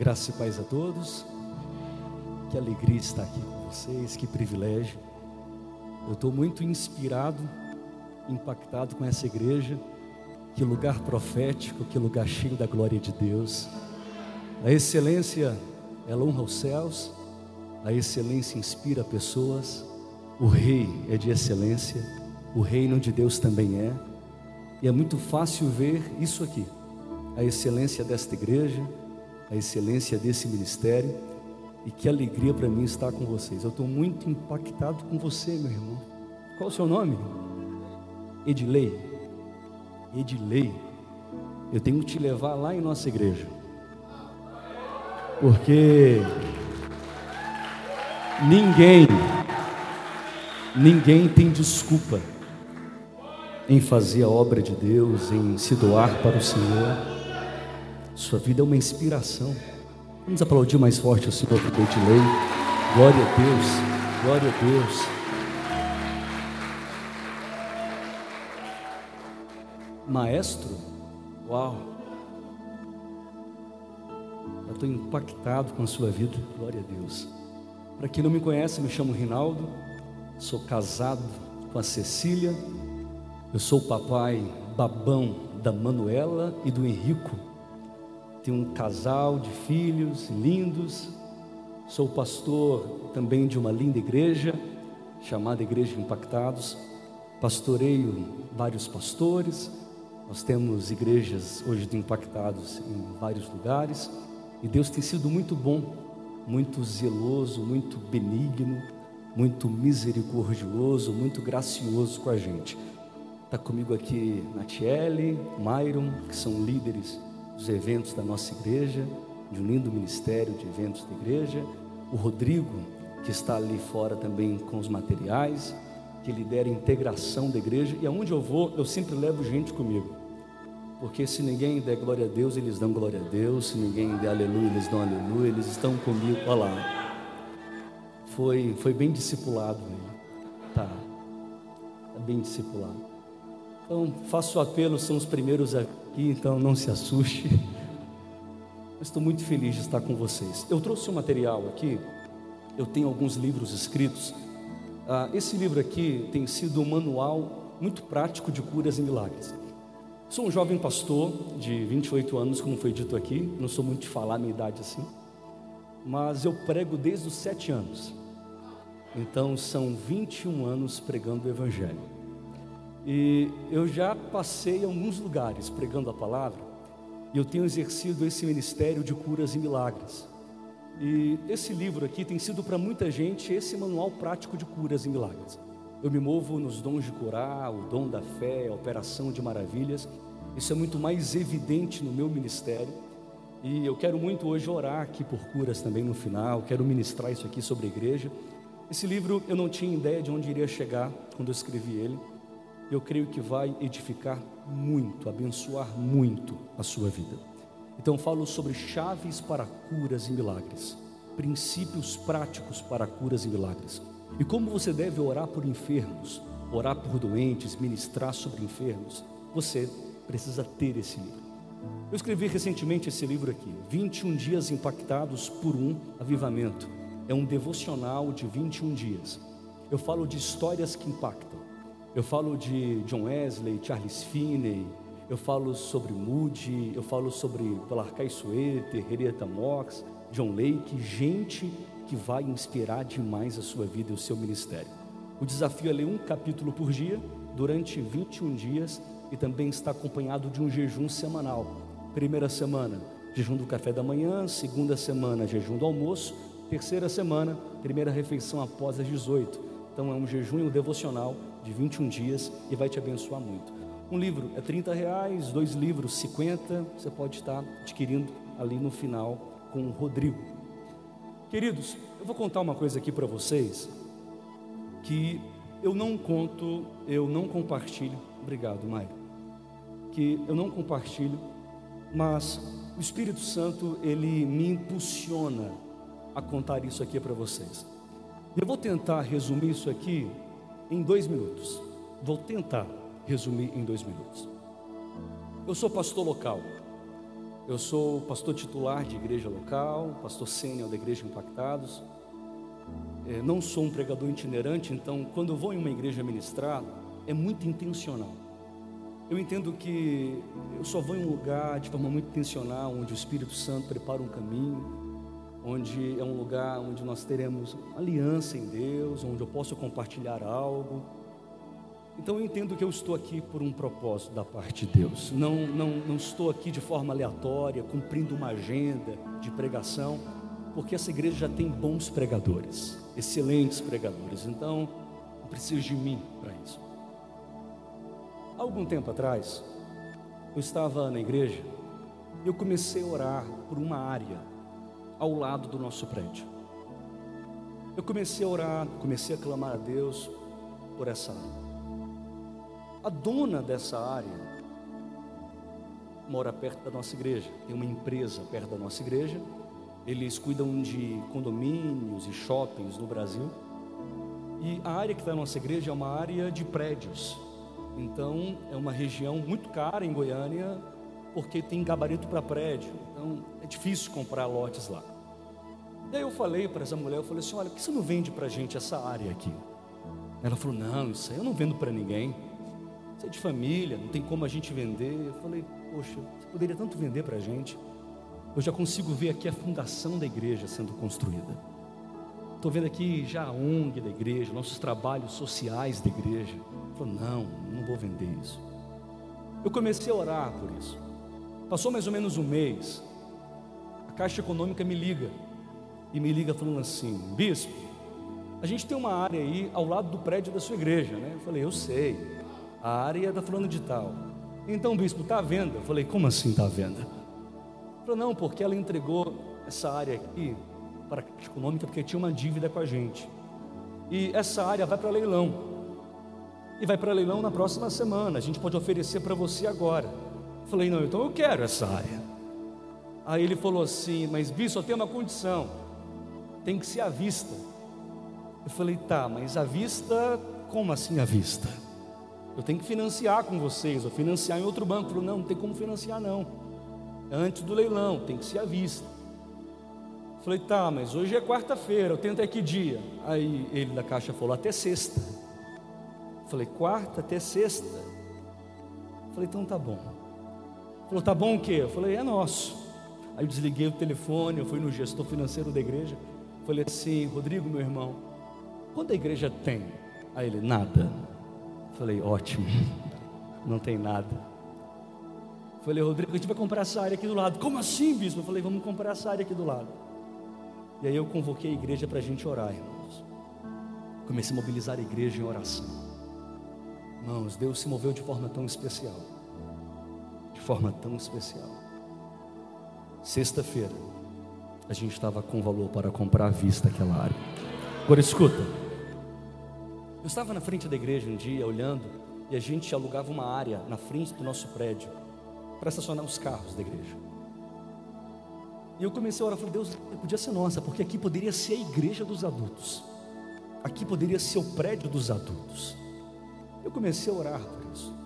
Graça e paz a todos. Que alegria estar aqui com vocês, que privilégio. Eu estou muito inspirado, impactado com essa igreja. Que lugar profético, que lugar cheio da glória de Deus. A excelência, ela honra os céus, a excelência inspira pessoas. O rei é de excelência, o reino de Deus também é. E é muito fácil ver isso aqui, a excelência desta igreja, a excelência desse ministério. E que alegria para mim estar com vocês. Eu estou muito impactado com você, meu irmão. Qual o seu nome? Edilei. Edilei. Eu tenho que te levar lá em nossa igreja. Porque ninguém, ninguém tem desculpa em fazer a obra de Deus, em se doar para o Senhor. Sua vida é uma inspiração. Vamos aplaudir mais forte o Senhor por Lei. Glória a Deus, glória a Deus. Maestro, uau. Eu estou impactado com a sua vida, glória a Deus. Para quem não me conhece, me chamo Rinaldo, sou casado com a Cecília, eu sou o papai babão da Manuela e do Henrico tenho um casal de filhos lindos. Sou pastor também de uma linda igreja, chamada Igreja Impactados. Pastoreio vários pastores. Nós temos igrejas hoje de impactados em vários lugares. E Deus tem sido muito bom, muito zeloso, muito benigno, muito misericordioso, muito gracioso com a gente. Está comigo aqui Natiele, Myron, que são líderes dos eventos da nossa igreja, de um lindo ministério de eventos da igreja, o Rodrigo, que está ali fora também com os materiais, que lidera a integração da igreja, e aonde eu vou, eu sempre levo gente comigo. Porque se ninguém der glória a Deus, eles dão glória a Deus, se ninguém der aleluia, eles dão aleluia, eles estão comigo. Olha lá. Foi, foi bem discipulado, né? tá. tá bem discipulado. Então, faço apelo, são os primeiros aqui então não se assuste. Estou muito feliz de estar com vocês. Eu trouxe um material aqui, eu tenho alguns livros escritos. Ah, esse livro aqui tem sido um manual muito prático de curas e milagres. Sou um jovem pastor de 28 anos, como foi dito aqui, não sou muito de falar a minha idade assim, mas eu prego desde os 7 anos. Então são 21 anos pregando o Evangelho. E eu já passei em alguns lugares pregando a palavra, e eu tenho exercido esse ministério de curas e milagres. E esse livro aqui tem sido para muita gente esse manual prático de curas e milagres. Eu me movo nos dons de curar, o dom da fé, a operação de maravilhas. Isso é muito mais evidente no meu ministério. E eu quero muito hoje orar aqui por curas também no final. Quero ministrar isso aqui sobre a igreja. Esse livro eu não tinha ideia de onde iria chegar quando eu escrevi ele eu creio que vai edificar muito, abençoar muito a sua vida. Então falo sobre chaves para curas e milagres, princípios práticos para curas e milagres. E como você deve orar por enfermos, orar por doentes, ministrar sobre enfermos. Você precisa ter esse livro. Eu escrevi recentemente esse livro aqui, 21 dias impactados por um avivamento. É um devocional de 21 dias. Eu falo de histórias que impactam eu falo de John Wesley, Charles Finney, eu falo sobre Moody, eu falo sobre Polarcai Sueter, Henrietta Mox, John Lake, gente que vai inspirar demais a sua vida e o seu ministério. O desafio é ler um capítulo por dia, durante 21 dias, e também está acompanhado de um jejum semanal. Primeira semana, jejum do café da manhã, segunda semana, jejum do almoço, terceira semana, primeira refeição após as 18. Então é um jejum e um devocional de 21 dias e vai te abençoar muito. Um livro é 30 reais, dois livros 50, você pode estar adquirindo ali no final com o Rodrigo. Queridos, eu vou contar uma coisa aqui para vocês que eu não conto, eu não compartilho. Obrigado, Maio. Que eu não compartilho, mas o Espírito Santo ele me impulsiona a contar isso aqui para vocês. Eu vou tentar resumir isso aqui em dois minutos. Vou tentar resumir em dois minutos. Eu sou pastor local. Eu sou pastor titular de igreja local, pastor sênior da igreja Impactados. É, não sou um pregador itinerante, então quando eu vou em uma igreja ministrar, é muito intencional. Eu entendo que eu só vou em um lugar de forma muito intencional, onde o Espírito Santo prepara um caminho, onde é um lugar onde nós teremos aliança em Deus, onde eu posso compartilhar algo. Então eu entendo que eu estou aqui por um propósito da parte de Deus. Não, não, não estou aqui de forma aleatória, cumprindo uma agenda de pregação, porque essa igreja já tem bons pregadores, excelentes pregadores. Então, não preciso de mim para isso. Algum tempo atrás, eu estava na igreja e eu comecei a orar por uma área ao lado do nosso prédio. Eu comecei a orar, comecei a clamar a Deus por essa área. A dona dessa área mora perto da nossa igreja, tem uma empresa perto da nossa igreja. Eles cuidam de condomínios e shoppings no Brasil. E a área que está na nossa igreja é uma área de prédios. Então, é uma região muito cara em Goiânia, porque tem gabarito para prédio. Então, é difícil comprar lotes lá. Daí eu falei para essa mulher, eu falei assim, olha, por que você não vende para a gente essa área aqui? Ela falou, não, isso aí eu não vendo para ninguém. Isso é de família, não tem como a gente vender. Eu falei, poxa, você poderia tanto vender para a gente. Eu já consigo ver aqui a fundação da igreja sendo construída. Estou vendo aqui já a ONG da igreja, nossos trabalhos sociais da igreja. Falou, não, não vou vender isso. Eu comecei a orar por isso. Passou mais ou menos um mês. A Caixa Econômica me liga. E me liga falando assim: Bispo, a gente tem uma área aí ao lado do prédio da sua igreja, né? Eu falei: Eu sei. A área está falando de tal. Então, bispo, está à venda. Eu falei: Como assim está à venda? Ele falou: Não, porque ela entregou essa área aqui para a Caixa Econômica porque tinha uma dívida com a gente. E essa área vai para leilão e vai para leilão na próxima semana. A gente pode oferecer para você agora. falei, não, então eu quero essa área. Aí ele falou assim, mas Bi, só tem uma condição: tem que ser à vista. Eu falei, tá, mas à vista, como assim à vista? Eu tenho que financiar com vocês, ou financiar em outro banco. Ele falou, não, não tem como financiar, não. É antes do leilão, tem que ser à vista. Eu falei, tá, mas hoje é quarta-feira, eu tenho até que dia? Aí ele da caixa falou, até sexta. Falei, quarta até sexta. Falei, então tá bom. Falou, tá bom o quê? Eu falei, é nosso. Aí eu desliguei o telefone, eu fui no gestor financeiro da igreja. Falei assim, Rodrigo, meu irmão, quando a igreja tem? Aí ele, nada. Falei, ótimo, não tem nada. Falei, Rodrigo, a gente vai comprar essa área aqui do lado. Como assim, bispo? Eu falei, vamos comprar essa área aqui do lado. E aí eu convoquei a igreja para a gente orar, irmãos. Comecei a mobilizar a igreja em oração. Irmãos, Deus se moveu de forma tão especial. De forma tão especial. Sexta-feira, a gente estava com valor para comprar à vista aquela área. Agora escuta. Eu estava na frente da igreja um dia olhando e a gente alugava uma área na frente do nosso prédio para estacionar os carros da igreja. E eu comecei a orar, falei, Deus, podia ser nossa, porque aqui poderia ser a igreja dos adultos. Aqui poderia ser o prédio dos adultos. Eu comecei a orar por isso.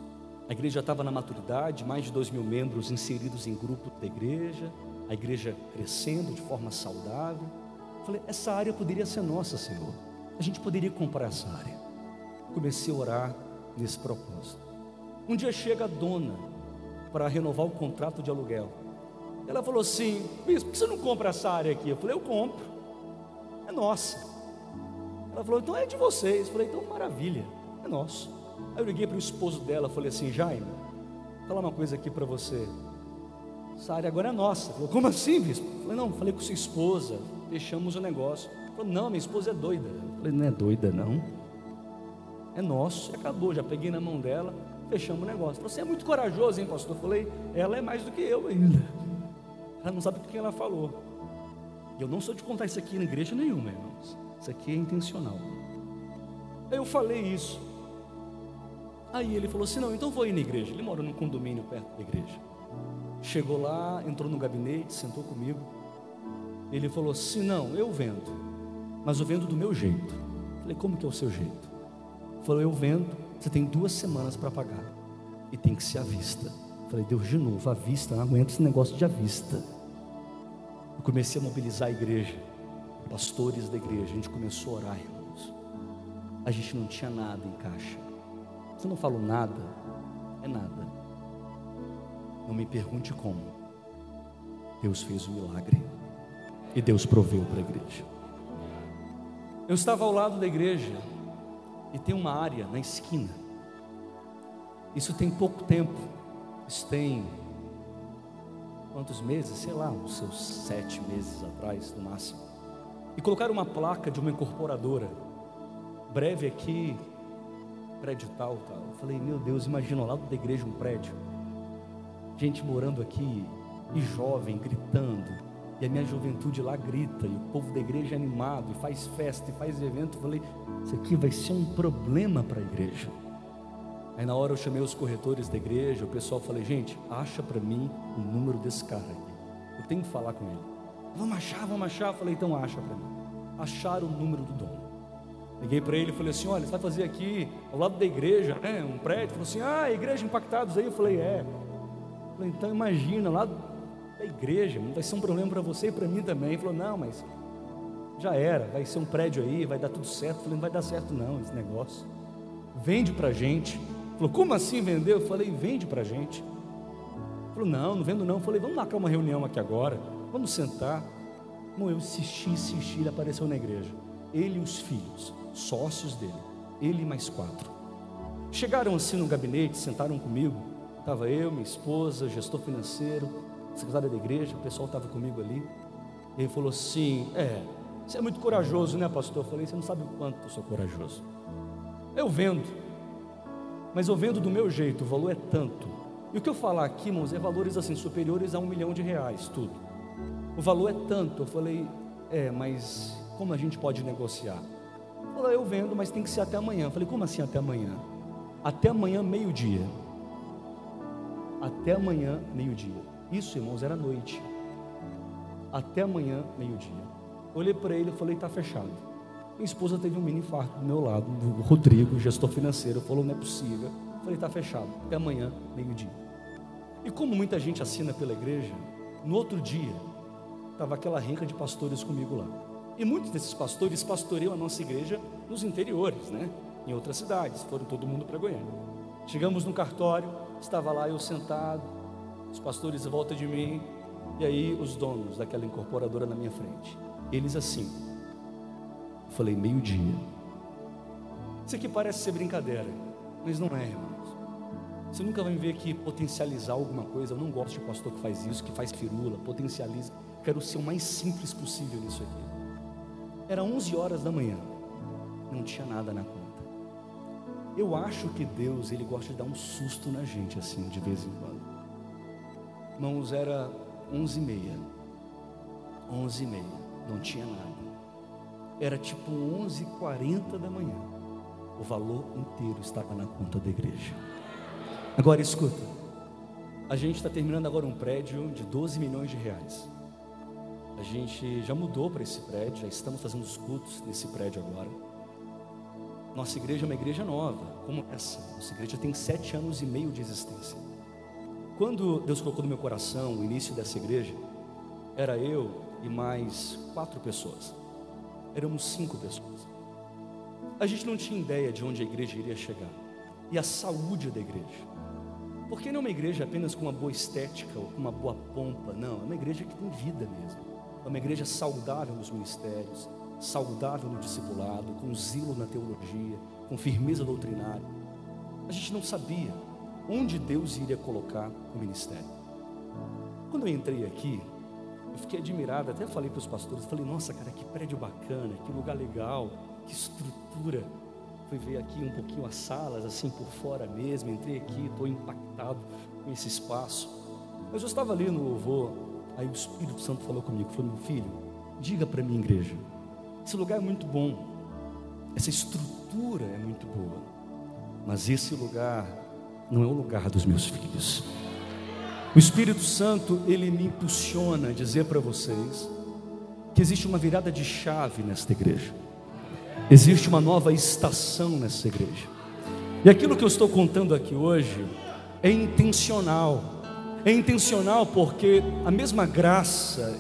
A igreja estava na maturidade, mais de dois mil membros inseridos em grupo da igreja, a igreja crescendo de forma saudável. Falei, essa área poderia ser nossa, Senhor. A gente poderia comprar essa área. Comecei a orar nesse propósito. Um dia chega a dona para renovar o contrato de aluguel. Ela falou assim: Bispo, por que você não compra essa área aqui? Eu falei: Eu compro, é nossa. Ela falou: Então é de vocês. Eu falei: Então maravilha, é nosso. Aí eu liguei para o esposo dela, falei assim, Jaime, vou falar uma coisa aqui para você. Essa área agora é nossa. Falou, como assim, bispo? Falei, não, falei com sua esposa, fechamos o negócio. Falou, não, minha esposa é doida. Falei, não é doida, não. É nosso, e acabou, já peguei na mão dela, fechamos o negócio. Você é muito corajoso, hein, pastor? Falei, ela é mais do que eu ainda. Ela não sabe o que ela falou. E eu não sou de contar isso aqui na igreja nenhuma, irmãos. Isso aqui é intencional. Aí eu falei isso. Aí ele falou assim: não, então vou ir na igreja. Ele mora num condomínio perto da igreja. Chegou lá, entrou no gabinete, sentou comigo. Ele falou assim: não, eu vendo, mas eu vendo do meu jeito. Falei: como que é o seu jeito? Falou: eu vendo, você tem duas semanas para pagar e tem que ser à vista. Falei, Deus, de novo, à vista, não aguento esse negócio de à vista. Eu comecei a mobilizar a igreja, pastores da igreja, a gente começou a orar, irmãos. A gente não tinha nada em caixa. Você não falou nada, é nada. Não me pergunte como. Deus fez o um milagre. E Deus proveu para a igreja. Eu estava ao lado da igreja e tem uma área na esquina. Isso tem pouco tempo. Isso tem quantos meses? Sei lá, uns seus sete meses atrás, no máximo. E colocaram uma placa de uma incorporadora. Breve aqui, prédio tal, tal. Eu falei, meu Deus, imagina lado da igreja um prédio. Gente morando aqui e jovem gritando. E a minha juventude lá grita, e o povo da igreja é animado, e faz festa, e faz evento. Eu falei, isso aqui vai ser um problema para a igreja. Aí na hora eu chamei os corretores da igreja, o pessoal falei, gente, acha para mim o número desse cara aqui. Eu tenho que falar com ele. Vamos achar, vamos achar. Eu falei, então acha para mim. Acharam o número do dono. Liguei para ele e falei assim: olha, você vai fazer aqui ao lado da igreja, né, um prédio. Falou assim: ah, igreja impactados aí. Eu falei: é. Eu falei, então imagina, lá da igreja, vai ser um problema para você e para mim também. Ele falou: não, mas já era, vai ser um prédio aí, vai dar tudo certo. Eu falei: não vai dar certo não esse negócio. Vende para gente. Falou, como assim vendeu? Eu falei, vende para gente. Falou, não, não vendo não. Eu falei, vamos marcar uma reunião aqui agora, vamos sentar. Bom, eu insisti, insisti, ele apareceu na igreja. Ele e os filhos, sócios dele, ele mais quatro. Chegaram assim no gabinete, sentaram comigo. Estava eu, minha esposa, gestor financeiro, secretária da igreja, o pessoal estava comigo ali. Ele falou assim: É, você é muito corajoso, né, pastor? Eu falei: Você não sabe o quanto eu sou corajoso. Eu vendo, mas eu vendo do meu jeito, o valor é tanto. E o que eu falar aqui, irmãos, é valores assim superiores a um milhão de reais, tudo. O valor é tanto. Eu falei, é, mas como a gente pode negociar? Falou, eu vendo, mas tem que ser até amanhã. Falei, como assim até amanhã? Até amanhã, meio-dia. Até amanhã, meio-dia. Isso, irmãos, era noite. Até amanhã, meio-dia. Olhei para ele e falei, está fechado. Minha esposa teve um mini infarto do meu lado, do Rodrigo, gestor financeiro, falou: não é possível. Falei: está fechado, até amanhã, meio-dia. E como muita gente assina pela igreja, no outro dia, estava aquela renca de pastores comigo lá. E muitos desses pastores pastoreiam a nossa igreja nos interiores, né? Em outras cidades, foram todo mundo para Goiânia. Chegamos no cartório, estava lá eu sentado, os pastores em volta de mim, e aí os donos daquela incorporadora na minha frente. Eles assim, Falei, meio-dia. Isso aqui parece ser brincadeira, mas não é, irmãos. Você nunca vai me ver aqui potencializar alguma coisa. Eu não gosto de pastor que faz isso, que faz firula, potencializa. Quero ser o mais simples possível nisso aqui. Era 11 horas da manhã, não tinha nada na conta. Eu acho que Deus, Ele gosta de dar um susto na gente assim, de vez em quando. Irmãos, era 11 e meia. 11 e meia, não tinha nada. Era tipo 11h40 da manhã. O valor inteiro estava na conta da igreja. Agora escuta. A gente está terminando agora um prédio de 12 milhões de reais. A gente já mudou para esse prédio, já estamos fazendo os cultos nesse prédio agora. Nossa igreja é uma igreja nova, como essa. Nossa igreja tem sete anos e meio de existência. Quando Deus colocou no meu coração o início dessa igreja, era eu e mais quatro pessoas éramos cinco pessoas. A gente não tinha ideia de onde a igreja iria chegar e a saúde da igreja. Porque não é uma igreja apenas com uma boa estética ou com uma boa pompa, não, é uma igreja que tem vida mesmo. É uma igreja saudável nos ministérios, saudável no discipulado, com zelo na teologia, com firmeza doutrinária. A gente não sabia onde Deus iria colocar o ministério. Quando eu entrei aqui, eu fiquei admirado, até falei para os pastores, falei, nossa cara, que prédio bacana, que lugar legal, que estrutura. Fui ver aqui um pouquinho as salas, assim por fora mesmo, entrei aqui, estou impactado com esse espaço. Mas eu estava ali no louvor, aí o Espírito Santo falou comigo, falou, meu filho, diga para mim, igreja, esse lugar é muito bom, essa estrutura é muito boa, mas esse lugar não é o lugar dos meus filhos. O Espírito Santo, ele me impulsiona a dizer para vocês que existe uma virada de chave nesta igreja. Existe uma nova estação nessa igreja. E aquilo que eu estou contando aqui hoje é intencional. É intencional porque a mesma graça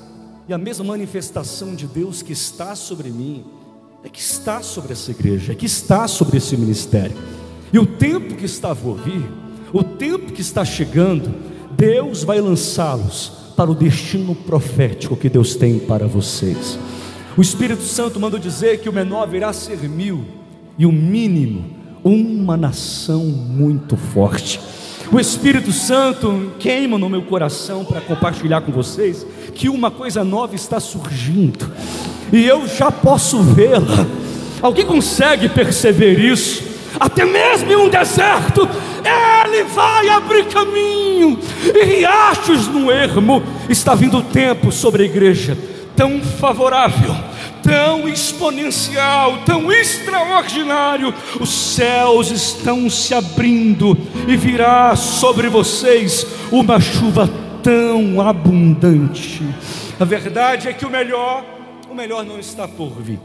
e a mesma manifestação de Deus que está sobre mim é que está sobre essa igreja, é que está sobre esse ministério. E o tempo que está por vir, o tempo que está chegando, Deus vai lançá-los para o destino profético que Deus tem para vocês. O Espírito Santo mandou dizer que o menor virá ser mil e o mínimo uma nação muito forte. O Espírito Santo queima no meu coração para compartilhar com vocês que uma coisa nova está surgindo e eu já posso vê-la. Alguém consegue perceber isso? Até mesmo em um deserto, Ele vai abrir caminho, e riachos no ermo. Está vindo o tempo sobre a igreja tão favorável, tão exponencial, tão extraordinário. Os céus estão se abrindo e virá sobre vocês uma chuva tão abundante. A verdade é que o melhor o melhor não está por vir.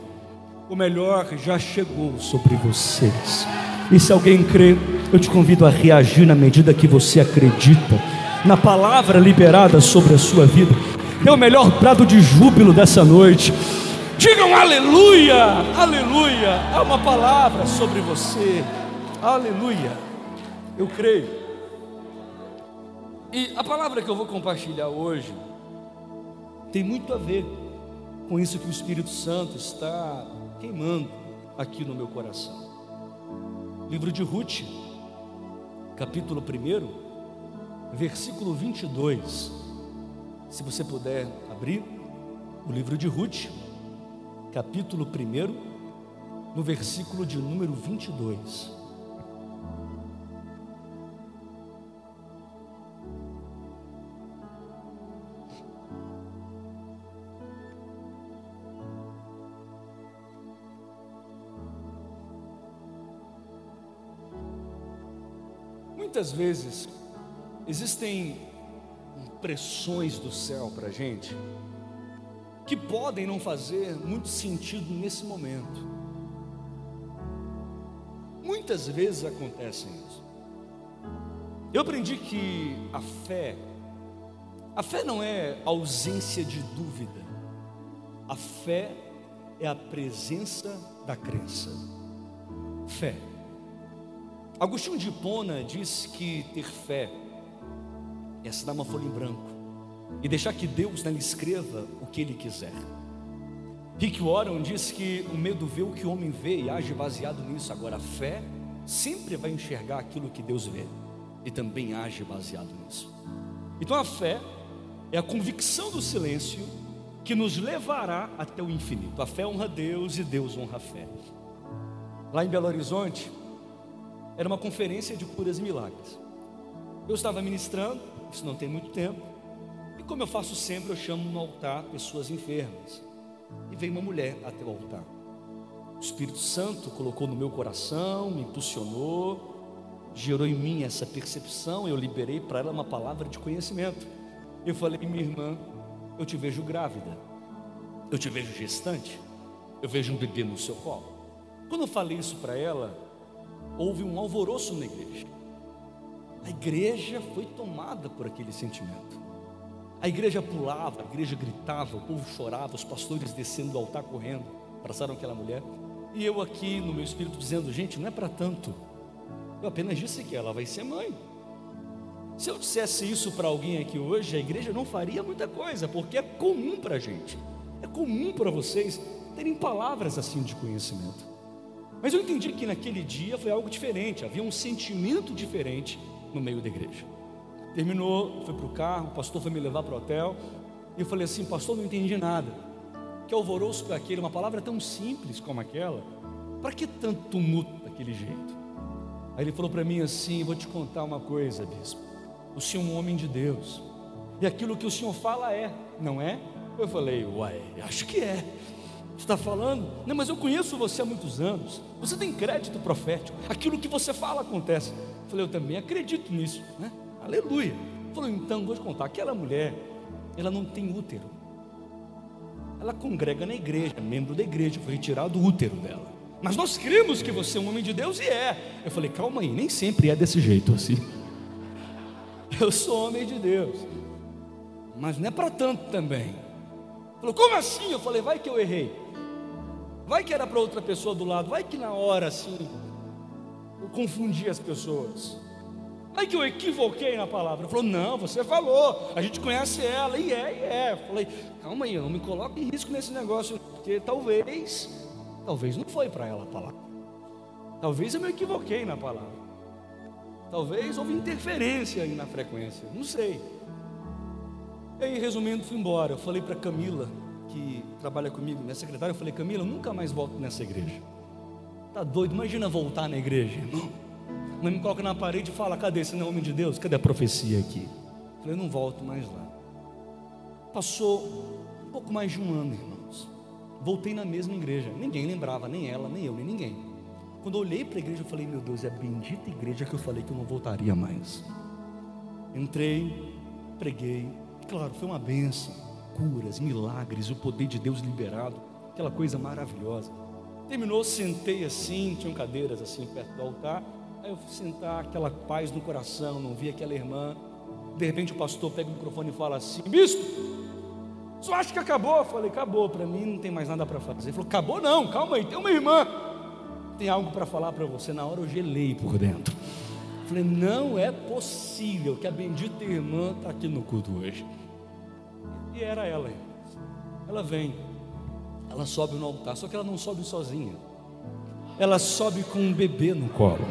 O melhor já chegou sobre vocês. E se alguém crê, eu te convido a reagir na medida que você acredita na palavra liberada sobre a sua vida. É o melhor prado de júbilo dessa noite. Digam aleluia, aleluia. Há uma palavra sobre você. Aleluia. Eu creio. E a palavra que eu vou compartilhar hoje tem muito a ver com isso que o Espírito Santo está queimando aqui no meu coração. Livro de Ruth, capítulo 1, versículo 22. Se você puder abrir o livro de Ruth, capítulo 1, no versículo de número 22. Muitas vezes existem pressões do céu para a gente que podem não fazer muito sentido nesse momento. Muitas vezes acontece isso. Eu aprendi que a fé, a fé não é ausência de dúvida, a fé é a presença da crença. Fé. Agostinho de Hipona diz que ter fé é assinar uma folha em branco e deixar que Deus nela escreva o que Ele quiser. Rick Warren diz que o medo vê o que o homem vê e age baseado nisso. Agora, a fé sempre vai enxergar aquilo que Deus vê e também age baseado nisso. Então, a fé é a convicção do silêncio que nos levará até o infinito. A fé honra Deus e Deus honra a fé. Lá em Belo Horizonte, era uma conferência de curas e milagres. Eu estava ministrando, isso não tem muito tempo, como eu faço sempre, eu chamo no altar pessoas enfermas. E veio uma mulher até o altar. O Espírito Santo colocou no meu coração, me impulsionou, gerou em mim essa percepção, eu liberei para ela uma palavra de conhecimento. Eu falei, minha irmã, eu te vejo grávida, eu te vejo gestante, eu vejo um bebê no seu colo. Quando eu falei isso para ela, houve um alvoroço na igreja. A igreja foi tomada por aquele sentimento. A igreja pulava, a igreja gritava, o povo chorava, os pastores descendo do altar correndo, abraçaram aquela mulher. E eu aqui no meu espírito dizendo: gente, não é para tanto. Eu apenas disse que ela vai ser mãe. Se eu dissesse isso para alguém aqui hoje, a igreja não faria muita coisa, porque é comum para a gente, é comum para vocês terem palavras assim de conhecimento. Mas eu entendi que naquele dia foi algo diferente, havia um sentimento diferente no meio da igreja. Terminou, foi para o carro, o pastor foi me levar para o hotel, e eu falei assim: Pastor, não entendi nada. Que alvoroço foi aquele? Uma palavra tão simples como aquela, para que tanto tumulto daquele jeito? Aí ele falou para mim assim: Vou te contar uma coisa, bispo. O senhor é um homem de Deus, e aquilo que o senhor fala é, não é? Eu falei: Uai, acho que é está falando? Não, mas eu conheço você há muitos anos. Você tem crédito profético. Aquilo que você fala acontece. Eu falei, eu também acredito nisso, né? Aleluia. Falou, então, vou te contar. Aquela mulher, ela não tem útero. Ela congrega na igreja, membro da igreja, foi retirado o útero dela. Mas nós cremos que você é um homem de Deus e é. Eu falei, calma aí, nem sempre é desse jeito assim. Eu sou homem de Deus. Mas não é para tanto também. Falou, como assim? Eu falei, vai que eu errei. Vai que era para outra pessoa do lado. Vai que na hora assim, eu confundi as pessoas. Vai que eu equivoquei na palavra. Falou, não, você falou. A gente conhece ela. E é, e é. Falei, calma aí, não me coloque em risco nesse negócio. Porque talvez, talvez não foi para ela a palavra. Talvez eu me equivoquei na palavra. Talvez houve interferência aí na frequência. Não sei. E aí, resumindo, fui embora. Eu falei para Camila, que trabalha comigo, minha secretária, eu falei, Camila, eu nunca mais volto nessa igreja. Tá doido? Imagina voltar na igreja, irmão. Mãe me coloca na parede e fala, cadê esse não é homem de Deus? Cadê a profecia aqui? Eu falei, não volto mais lá. Passou um pouco mais de um ano, irmãos. Voltei na mesma igreja. Ninguém lembrava, nem ela, nem eu, nem ninguém. Quando eu olhei para a igreja, eu falei, meu Deus, é a bendita igreja que eu falei que eu não voltaria mais. Entrei, preguei, claro, foi uma benção, curas, milagres, o poder de Deus liberado, aquela coisa maravilhosa. Terminou, sentei assim, tinham cadeiras assim perto do altar. Aí eu fui sentar, aquela paz no coração, não vi aquela irmã. De repente o pastor pega o microfone e fala assim: Bispo, só acha que acabou? Eu falei: Acabou, para mim não tem mais nada para fazer. Ele falou: Acabou não, calma aí, tem uma irmã, tem algo para falar para você. Na hora eu gelei por dentro. Falei: Não é possível que a bendita irmã está aqui no culto hoje. E era ela. Ela vem, ela sobe no altar, só que ela não sobe sozinha. Ela sobe com um bebê no colo.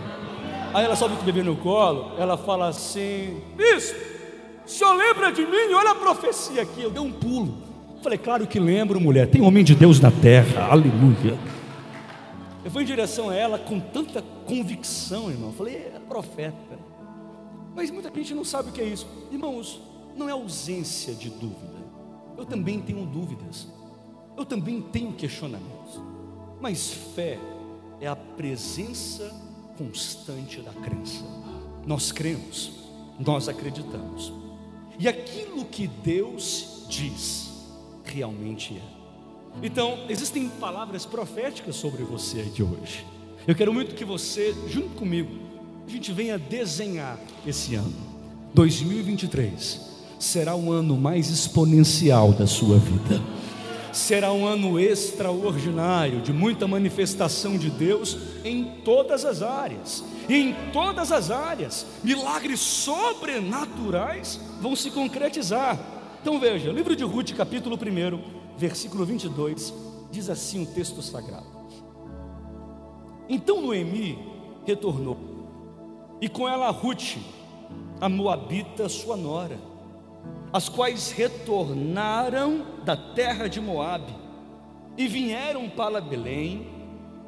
Aí ela sobe com o bebê no colo, ela fala assim: Bispo, o senhor lembra de mim? Olha a profecia aqui. Eu dei um pulo. Falei, claro que lembro, mulher. Tem homem de Deus na terra. Aleluia. Eu fui em direção a ela com tanta convicção, irmão. Falei, é profeta. Mas muita gente não sabe o que é isso. Irmãos, não é ausência de dúvida. Eu também tenho dúvidas. Eu também tenho questionamentos. Mas fé é a presença constante da crença. Nós cremos, nós acreditamos. E aquilo que Deus diz realmente é. Então, existem palavras proféticas sobre você de hoje. Eu quero muito que você, junto comigo, a gente venha desenhar esse ano, 2023 será um ano mais exponencial da sua vida. Será um ano extraordinário, de muita manifestação de Deus em todas as áreas. E em todas as áreas, milagres sobrenaturais vão se concretizar. Então veja, livro de Ruth, capítulo 1, versículo 22, diz assim o texto sagrado. Então Noemi retornou, e com ela Ruth, a Moabita, sua nora as quais retornaram da terra de Moabe e vieram para Belém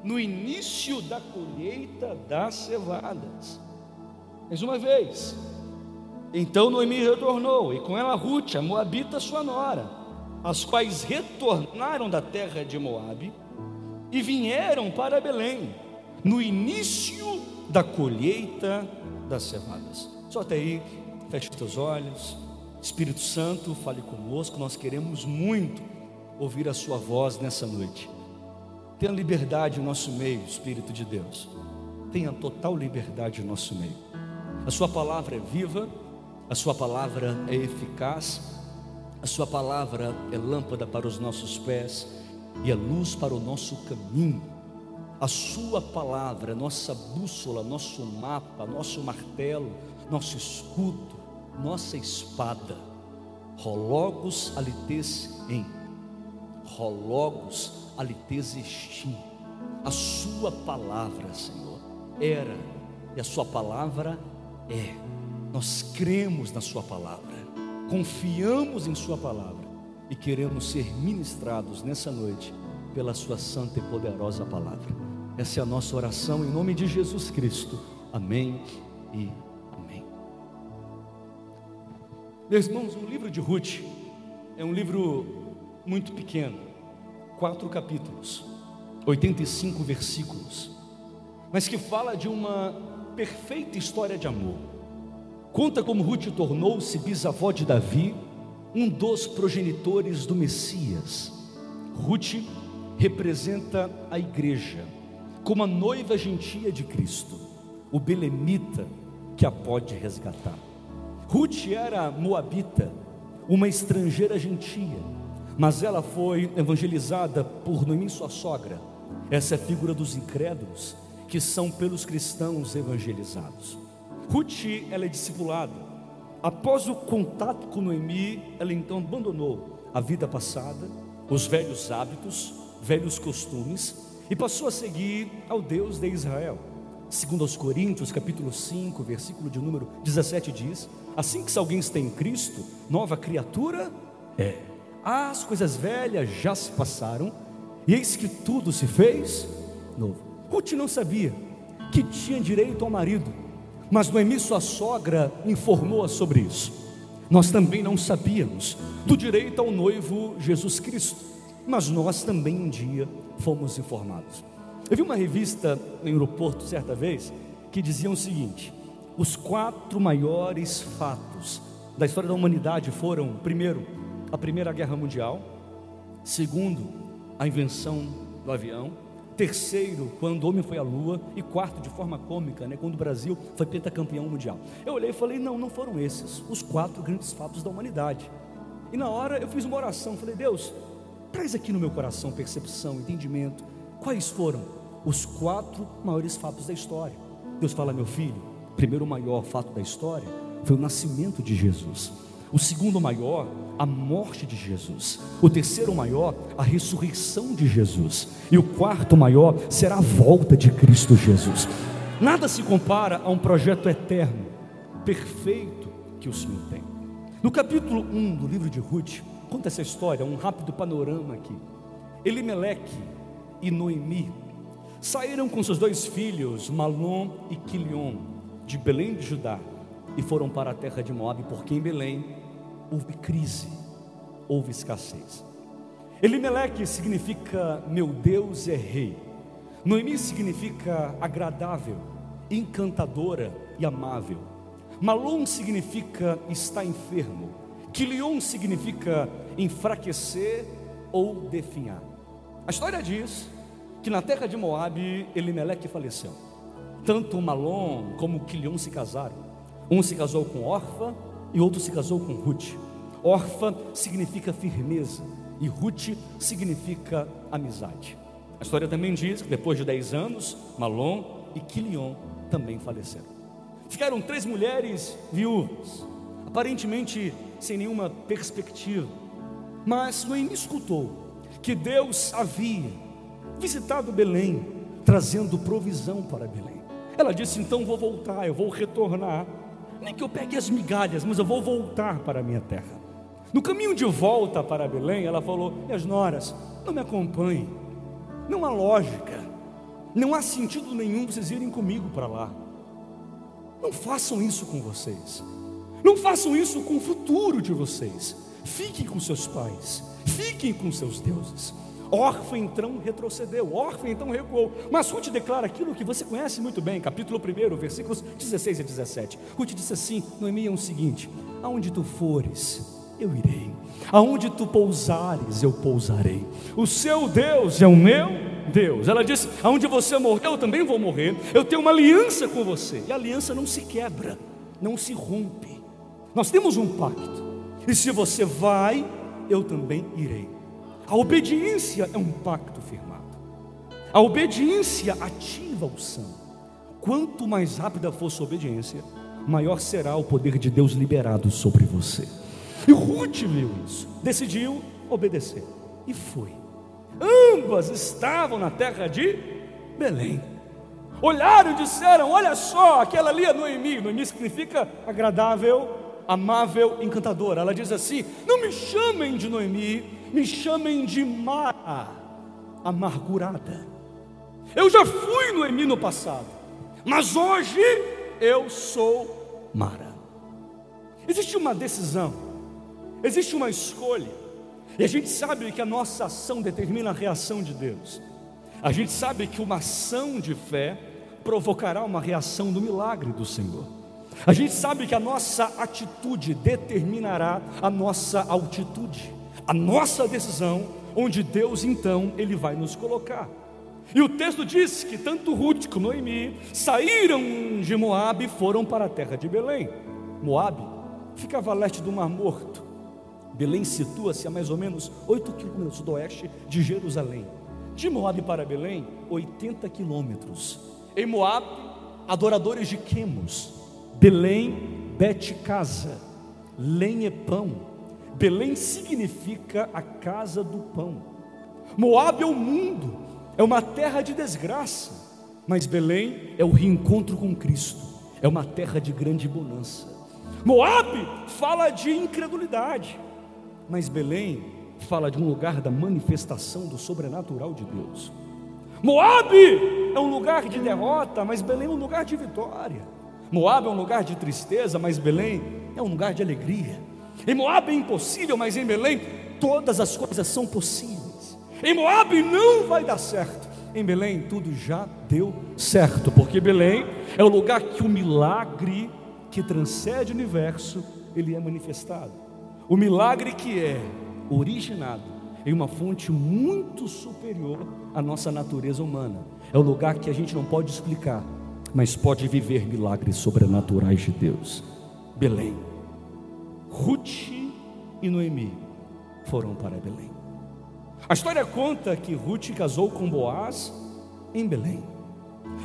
no início da colheita das cevadas. Mais uma vez. Então Noemi retornou, e com ela Ruth, a Moabita, sua nora, as quais retornaram da terra de Moabe e vieram para Belém no início da colheita das cevadas. Só até aí, feche os teus olhos. Espírito Santo, fale conosco, nós queremos muito ouvir a Sua voz nessa noite. Tenha liberdade em nosso meio, Espírito de Deus. Tenha total liberdade em nosso meio. A Sua palavra é viva, a Sua palavra é eficaz, a Sua palavra é lâmpada para os nossos pés e é luz para o nosso caminho. A Sua palavra é nossa bússola, nosso mapa, nosso martelo, nosso escudo nossa espada, rologos alites em, rologos alites estim. A sua palavra, Senhor, era e a sua palavra é. Nós cremos na sua palavra, confiamos em sua palavra e queremos ser ministrados nessa noite pela sua santa e poderosa palavra. Essa é a nossa oração em nome de Jesus Cristo. Amém e Meus irmãos, o livro de Ruth é um livro muito pequeno, quatro capítulos, 85 versículos, mas que fala de uma perfeita história de amor. Conta como Ruth tornou-se bisavó de Davi, um dos progenitores do Messias. Ruth representa a igreja como a noiva gentia de Cristo, o belemita que a pode resgatar. Ruth era moabita, uma estrangeira gentia, mas ela foi evangelizada por Noemi, sua sogra. Essa é a figura dos incrédulos, que são pelos cristãos evangelizados. Ruth, ela é discipulada. Após o contato com Noemi, ela então abandonou a vida passada, os velhos hábitos, velhos costumes e passou a seguir ao Deus de Israel. Segundo aos Coríntios, capítulo 5, versículo de número 17 diz: Assim que se alguém está em Cristo, nova criatura é. As coisas velhas já se passaram, e eis que tudo se fez novo. Ruth não sabia que tinha direito ao marido, mas Noemi, sua sogra, informou-a sobre isso. Nós também não sabíamos do direito ao noivo Jesus Cristo, mas nós também um dia fomos informados. Eu vi uma revista no aeroporto certa vez que dizia o seguinte: os quatro maiores fatos da história da humanidade foram, primeiro, a Primeira Guerra Mundial, segundo, a invenção do avião, terceiro, quando o homem foi à lua, e quarto, de forma cômica, né, quando o Brasil foi pentacampeão mundial. Eu olhei e falei: não, não foram esses os quatro grandes fatos da humanidade. E na hora eu fiz uma oração, falei: Deus, traz aqui no meu coração percepção, entendimento, quais foram os quatro maiores fatos da história. Deus fala: meu filho, primeiro maior fato da história foi o nascimento de Jesus. O segundo maior, a morte de Jesus. O terceiro maior, a ressurreição de Jesus. E o quarto maior será a volta de Cristo Jesus. Nada se compara a um projeto eterno, perfeito que o Senhor tem. No capítulo 1 do livro de Ruth, conta essa história, um rápido panorama aqui. Elimeleque e Noemi saíram com seus dois filhos, Malom e Quilion, de Belém de Judá, e foram para a terra de Moab, porque em Belém houve crise, houve escassez. Elimeleque significa meu Deus é rei. Noemi significa agradável, encantadora e amável. Malom significa está enfermo. Quilion significa enfraquecer ou definhar. A história diz que na terra de Moabe Elimeleque faleceu. Tanto Malom como Quilion se casaram. Um se casou com Orfa e outro se casou com Ruth. Orfa significa firmeza e Ruth significa amizade. A história também diz que depois de 10 anos, Malom e Quilion também faleceram. Ficaram três mulheres viúvas, aparentemente sem nenhuma perspectiva. Mas Noemi escutou que Deus havia visitado Belém, trazendo provisão para Belém. Ela disse: Então vou voltar, eu vou retornar nem que eu pegue as migalhas, mas eu vou voltar para a minha terra. No caminho de volta para Belém, ela falou: Minhas noras, não me acompanhem, não há lógica, não há sentido nenhum vocês irem comigo para lá. Não façam isso com vocês, não façam isso com o futuro de vocês. Fiquem com seus pais, fiquem com seus deuses. Orfa então retrocedeu, Orfa então recuou. Mas Ruth declara aquilo que você conhece muito bem, capítulo 1, versículos 16 e 17. Ruth disse assim: Noemi é o seguinte: Aonde tu fores, eu irei. Aonde tu pousares, eu pousarei. O seu Deus é o meu Deus. Ela disse: Aonde você morreu, eu também vou morrer. Eu tenho uma aliança com você. E a aliança não se quebra, não se rompe. Nós temos um pacto. E se você vai, eu também irei. A obediência é um pacto firmado. A obediência ativa o sangue. Quanto mais rápida for sua obediência, maior será o poder de Deus liberado sobre você. E Ruth viu isso, decidiu obedecer e foi. Ambas estavam na terra de Belém. Olharam e disseram: Olha só, aquela ali é Noemi. Noemi significa agradável, amável, encantadora. Ela diz assim: Não me chamem de Noemi, me chamem de Mara, amargurada. Eu já fui Noemi no passado, mas hoje eu sou Mara. Existe uma decisão, existe uma escolha, e a gente sabe que a nossa ação determina a reação de Deus. A gente sabe que uma ação de fé provocará uma reação do milagre do Senhor. A gente sabe que a nossa atitude determinará a nossa altitude a nossa decisão, onde Deus então ele vai nos colocar. E o texto diz que tanto Ruth como Noemi saíram de Moabe e foram para a terra de Belém. Moabe ficava a leste do Mar Morto. Belém situa-se a mais ou menos 8 quilômetros do oeste de Jerusalém. De Moab para Belém, 80 quilômetros. Em Moab, adoradores de Quemos. Belém, Bet Casa. Belém significa a casa do pão. Moab é o mundo, é uma terra de desgraça. Mas Belém é o reencontro com Cristo, é uma terra de grande bonança. Moab fala de incredulidade mas Belém fala de um lugar da manifestação do sobrenatural de Deus. Moabe é um lugar de derrota, mas Belém é um lugar de vitória. Moabe é um lugar de tristeza, mas Belém é um lugar de alegria. Em Moabe é impossível, mas em Belém todas as coisas são possíveis. Em Moabe não vai dar certo. Em Belém tudo já deu certo, porque Belém é o lugar que o milagre que transcende o universo, ele é manifestado. O milagre que é originado em uma fonte muito superior à nossa natureza humana. É o lugar que a gente não pode explicar, mas pode viver milagres sobrenaturais de Deus. Belém. Ruth e Noemi foram para Belém. A história conta que Ruth casou com Boaz em Belém.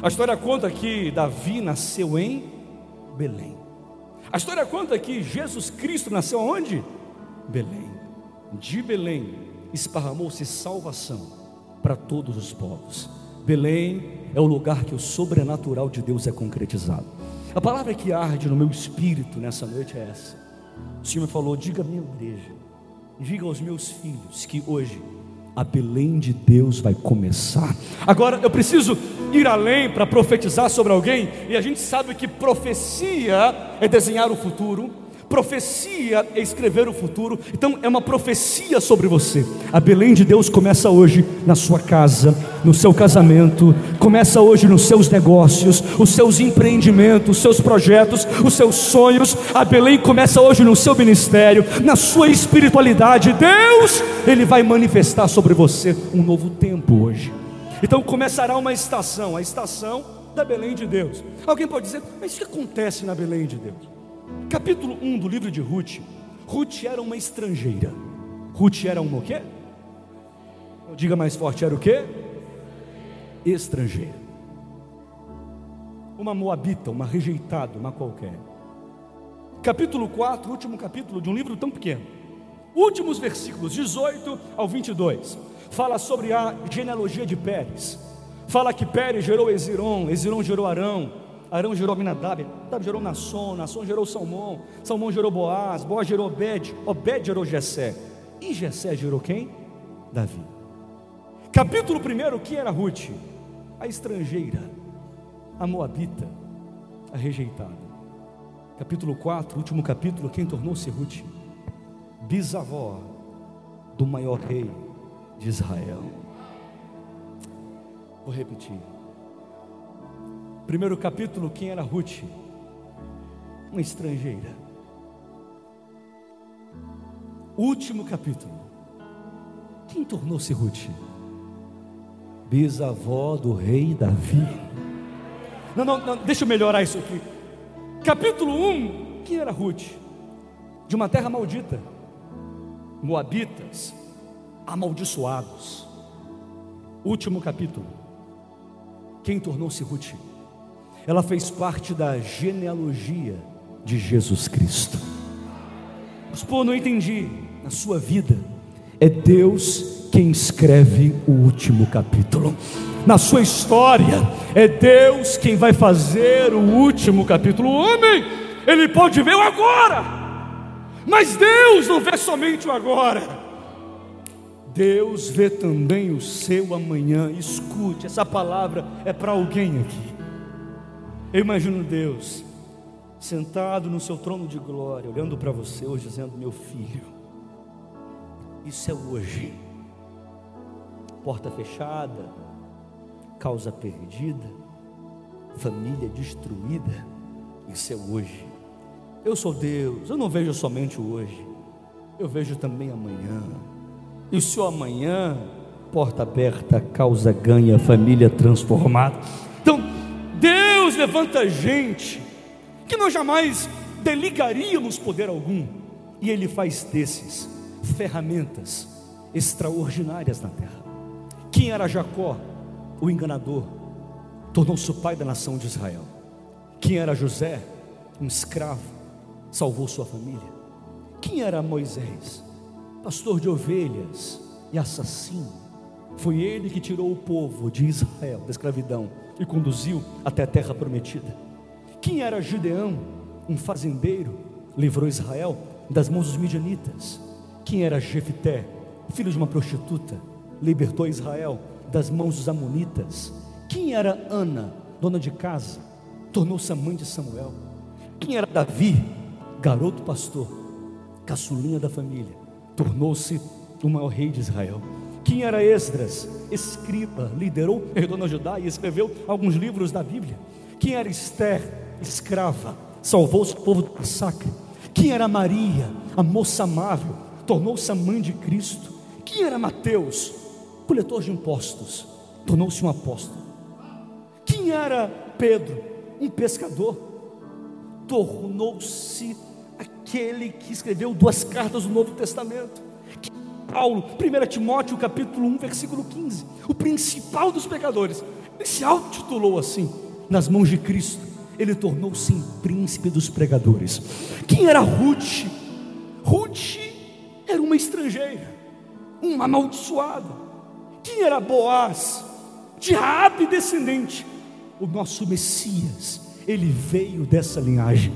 A história conta que Davi nasceu em Belém. A história conta que Jesus Cristo nasceu onde? Belém. De Belém esparramou-se salvação para todos os povos. Belém é o lugar que o sobrenatural de Deus é concretizado. A palavra que arde no meu espírito nessa noite é essa. O Senhor me falou: diga à minha igreja, diga aos meus filhos que hoje a Belém de Deus vai começar. Agora eu preciso ir além para profetizar sobre alguém, e a gente sabe que profecia é desenhar o futuro, profecia é escrever o futuro, então é uma profecia sobre você. A Belém de Deus começa hoje na sua casa, no seu casamento, começa hoje nos seus negócios, os seus empreendimentos, os seus projetos, os seus sonhos. A Belém começa hoje no seu ministério, na sua espiritualidade. Deus, Ele vai manifestar sobre você um novo tempo hoje. Então começará uma estação, a estação da Belém de Deus. Alguém pode dizer, mas o que acontece na Belém de Deus? Capítulo 1 do livro de Ruth. Ruth era uma estrangeira. Ruth era uma o quê? Diga mais forte, era o quê? Estrangeira. Uma moabita, uma rejeitada, uma qualquer. Capítulo 4, último capítulo de um livro tão pequeno. Últimos versículos, 18 ao 22 fala sobre a genealogia de Pérez. Fala que Pérez gerou Eziron, Eziron gerou Arão, Arão gerou Aminadab, Aminadab gerou Nasson, Nasson gerou Salmão, Salmão gerou Boaz, Boaz gerou Obed, Obed gerou Jessé. E Jessé gerou quem? Davi. Capítulo 1, quem era Ruth? A estrangeira, a moabita, a rejeitada. Capítulo 4, último capítulo, quem tornou-se Ruth? Bisavó do maior rei de Israel. Vou repetir. Primeiro capítulo, quem era Ruth? Uma estrangeira. Último capítulo. Quem tornou-se Ruth? Bisavó do rei Davi. Não, não, não, deixa eu melhorar isso aqui. Capítulo 1, quem era Ruth? De uma terra maldita. Moabitas, amaldiçoados. Último capítulo. Quem tornou-se Ruth? Ela fez parte da genealogia de Jesus Cristo. Mas, pô, não entendi. Na sua vida, é Deus quem escreve o último capítulo. Na sua história, é Deus quem vai fazer o último capítulo. O homem, ele pode ver o agora, mas Deus não vê somente o agora. Deus vê também o seu amanhã. Escute, essa palavra é para alguém aqui. Eu imagino Deus sentado no seu trono de glória, olhando para você hoje, dizendo: Meu filho, isso é hoje. Porta fechada, causa perdida, família destruída, isso é hoje. Eu sou Deus, eu não vejo somente o hoje, eu vejo também amanhã. E o seu amanhã, porta aberta, causa ganha, família transformada. Então, Deus levanta gente que nós jamais deligaríamos poder algum, e ele faz desses ferramentas extraordinárias na terra. Quem era Jacó? O enganador, tornou-se o pai da nação de Israel. Quem era José? Um escravo, salvou sua família. Quem era Moisés? Pastor de ovelhas e assassino. Foi ele que tirou o povo de Israel da escravidão e conduziu até a terra prometida. Quem era Gideão? Um fazendeiro, livrou Israel das mãos dos midianitas. Quem era Jefité? Filho de uma prostituta, libertou Israel das mãos dos amonitas. Quem era Ana, dona de casa? Tornou-se a mãe de Samuel. Quem era Davi? Garoto pastor, caçulinha da família, tornou-se o maior rei de Israel. Quem era Esdras? Escriba, liderou, herdou na Judá e escreveu alguns livros da Bíblia. Quem era Esther? Escrava, salvou o povo do massacre. Quem era Maria? A moça amável, tornou-se a mãe de Cristo. Quem era Mateus? Coletor de impostos, tornou-se um apóstolo. Quem era Pedro? Um pescador, tornou-se aquele que escreveu duas cartas do Novo Testamento. Paulo, 1 Timóteo capítulo 1, versículo 15, o principal dos pecadores, ele se auto-titulou assim, nas mãos de Cristo, ele tornou-se príncipe dos pregadores. Quem era Ruth? Ruth era uma estrangeira, uma amaldiçoada. Quem era Boaz? De Raabe descendente. O nosso Messias, ele veio dessa linhagem.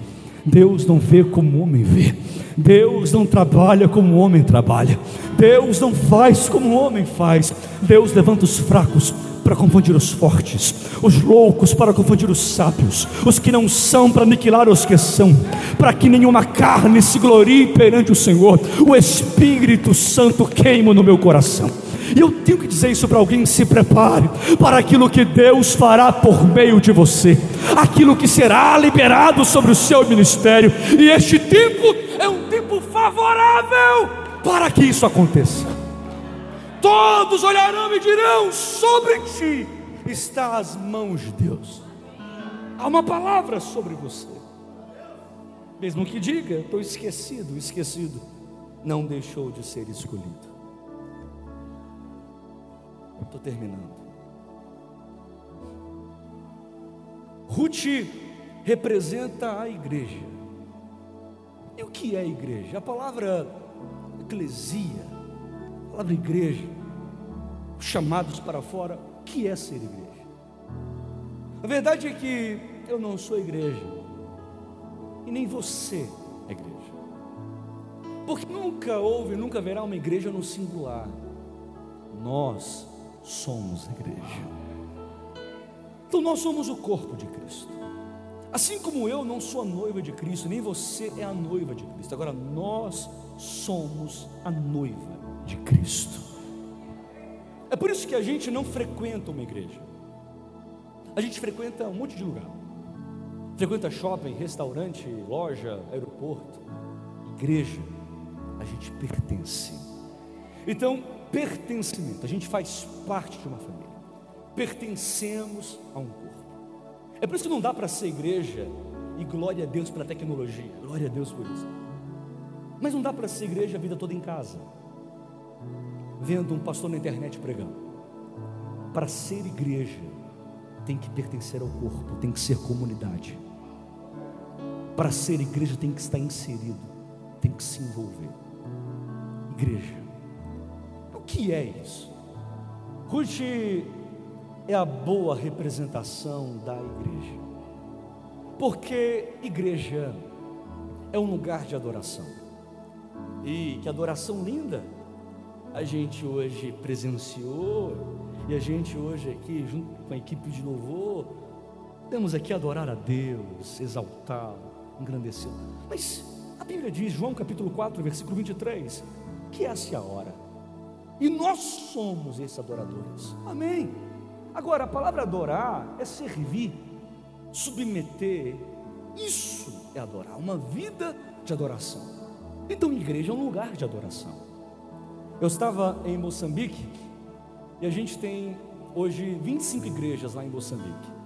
Deus não vê como o homem vê. Deus não trabalha como o homem trabalha. Deus não faz como o homem faz. Deus levanta os fracos para confundir os fortes, os loucos para confundir os sábios, os que não são para aniquilar os que são, para que nenhuma carne se glorie perante o Senhor. O Espírito Santo queima no meu coração. E eu tenho que dizer isso para alguém: se prepare para aquilo que Deus fará por meio de você, aquilo que será liberado sobre o seu ministério, e este tempo é um tempo favorável para que isso aconteça. Todos olharão e dirão: sobre ti está as mãos de Deus. Há uma palavra sobre você. Mesmo que diga, estou esquecido, esquecido, não deixou de ser escolhido. Estou terminando. Ruth representa a igreja. E o que é igreja? A palavra eclesia, a palavra igreja, chamados para fora, o que é ser igreja? A verdade é que eu não sou igreja, e nem você é igreja, porque nunca houve, nunca haverá uma igreja no singular. Nós somos igreja. Então nós somos o corpo de Cristo. Assim como eu não sou a noiva de Cristo, nem você é a noiva de Cristo. Agora nós somos a noiva de Cristo. É por isso que a gente não frequenta uma igreja. A gente frequenta um monte de lugar. Frequenta shopping, restaurante, loja, aeroporto, igreja. A gente pertence. Então, pertencimento. A gente faz parte de uma família. Pertencemos a um corpo. É por isso que não dá para ser igreja e glória a Deus pela tecnologia. Glória a Deus por isso. Mas não dá para ser igreja a vida toda em casa. Vendo um pastor na internet pregando. Para ser igreja, tem que pertencer ao corpo, tem que ser comunidade. Para ser igreja, tem que estar inserido, tem que se envolver. Igreja que é isso? Ruth é a boa representação da igreja, porque igreja é um lugar de adoração, e que adoração linda a gente hoje presenciou, e a gente hoje aqui, junto com a equipe de louvor, temos aqui adorar a Deus, exaltá-lo, engrandecê-lo. Mas a Bíblia diz, João capítulo 4, versículo 23, que essa é a hora e nós somos esses adoradores. Amém. Agora, a palavra adorar é servir, submeter. Isso é adorar, uma vida de adoração. Então, igreja é um lugar de adoração. Eu estava em Moçambique e a gente tem hoje 25 igrejas lá em Moçambique.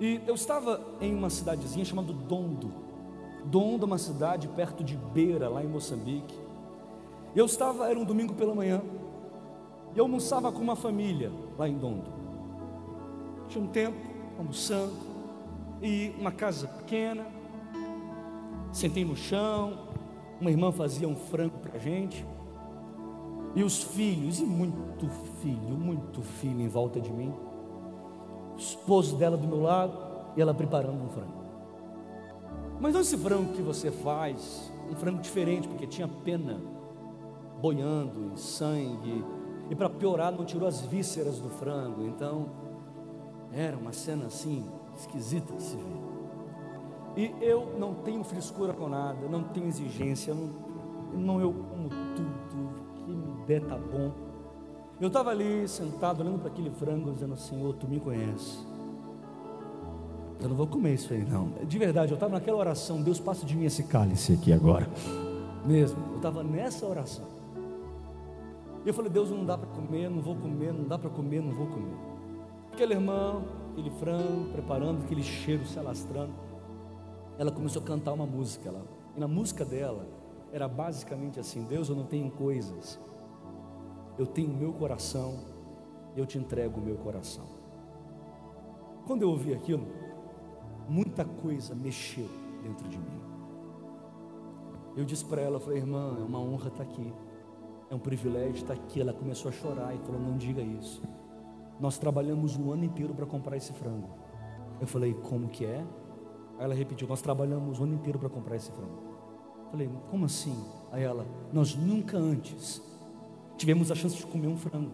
E eu estava em uma cidadezinha chamada Dondo. Dondo é uma cidade perto de Beira, lá em Moçambique. Eu estava, era um domingo pela manhã, e eu almoçava com uma família lá em Dondo. Tinha um tempo, almoçando, e uma casa pequena. Sentei no chão, uma irmã fazia um frango para a gente. E os filhos, e muito filho, muito filho em volta de mim. O esposo dela do meu lado e ela preparando um frango. Mas não esse frango que você faz, um frango diferente, porque tinha pena boiando e sangue. E para piorar, não tirou as vísceras do frango. Então, era uma cena assim, esquisita de se ver. E eu não tenho frescura com nada, não tenho exigência, não, não eu como tudo, que me der tá bom. Eu estava ali sentado olhando para aquele frango, dizendo: Senhor, tu me conheces. Eu não vou comer isso aí, não. De verdade, eu estava naquela oração: Deus, passa de mim esse cálice aqui agora. Mesmo, eu estava nessa oração. E eu falei: Deus, não dá para comer, não vou comer, não dá para comer, não vou comer. Aquele irmão, aquele frango, preparando, aquele cheiro se alastrando ela começou a cantar uma música. Ela, e na música dela era basicamente assim: Deus, eu não tenho coisas, eu tenho o meu coração, eu te entrego o meu coração. Quando eu ouvi aquilo, muita coisa mexeu dentro de mim. Eu disse para ela, falei, irmã, é uma honra estar aqui, é um privilégio estar aqui. Ela começou a chorar e falou, não diga isso. Nós trabalhamos um ano inteiro para comprar esse frango. Eu falei, como que é? Aí ela repetiu: Nós trabalhamos o ano inteiro para comprar esse frango. Falei: Como assim? Aí ela: Nós nunca antes tivemos a chance de comer um frango.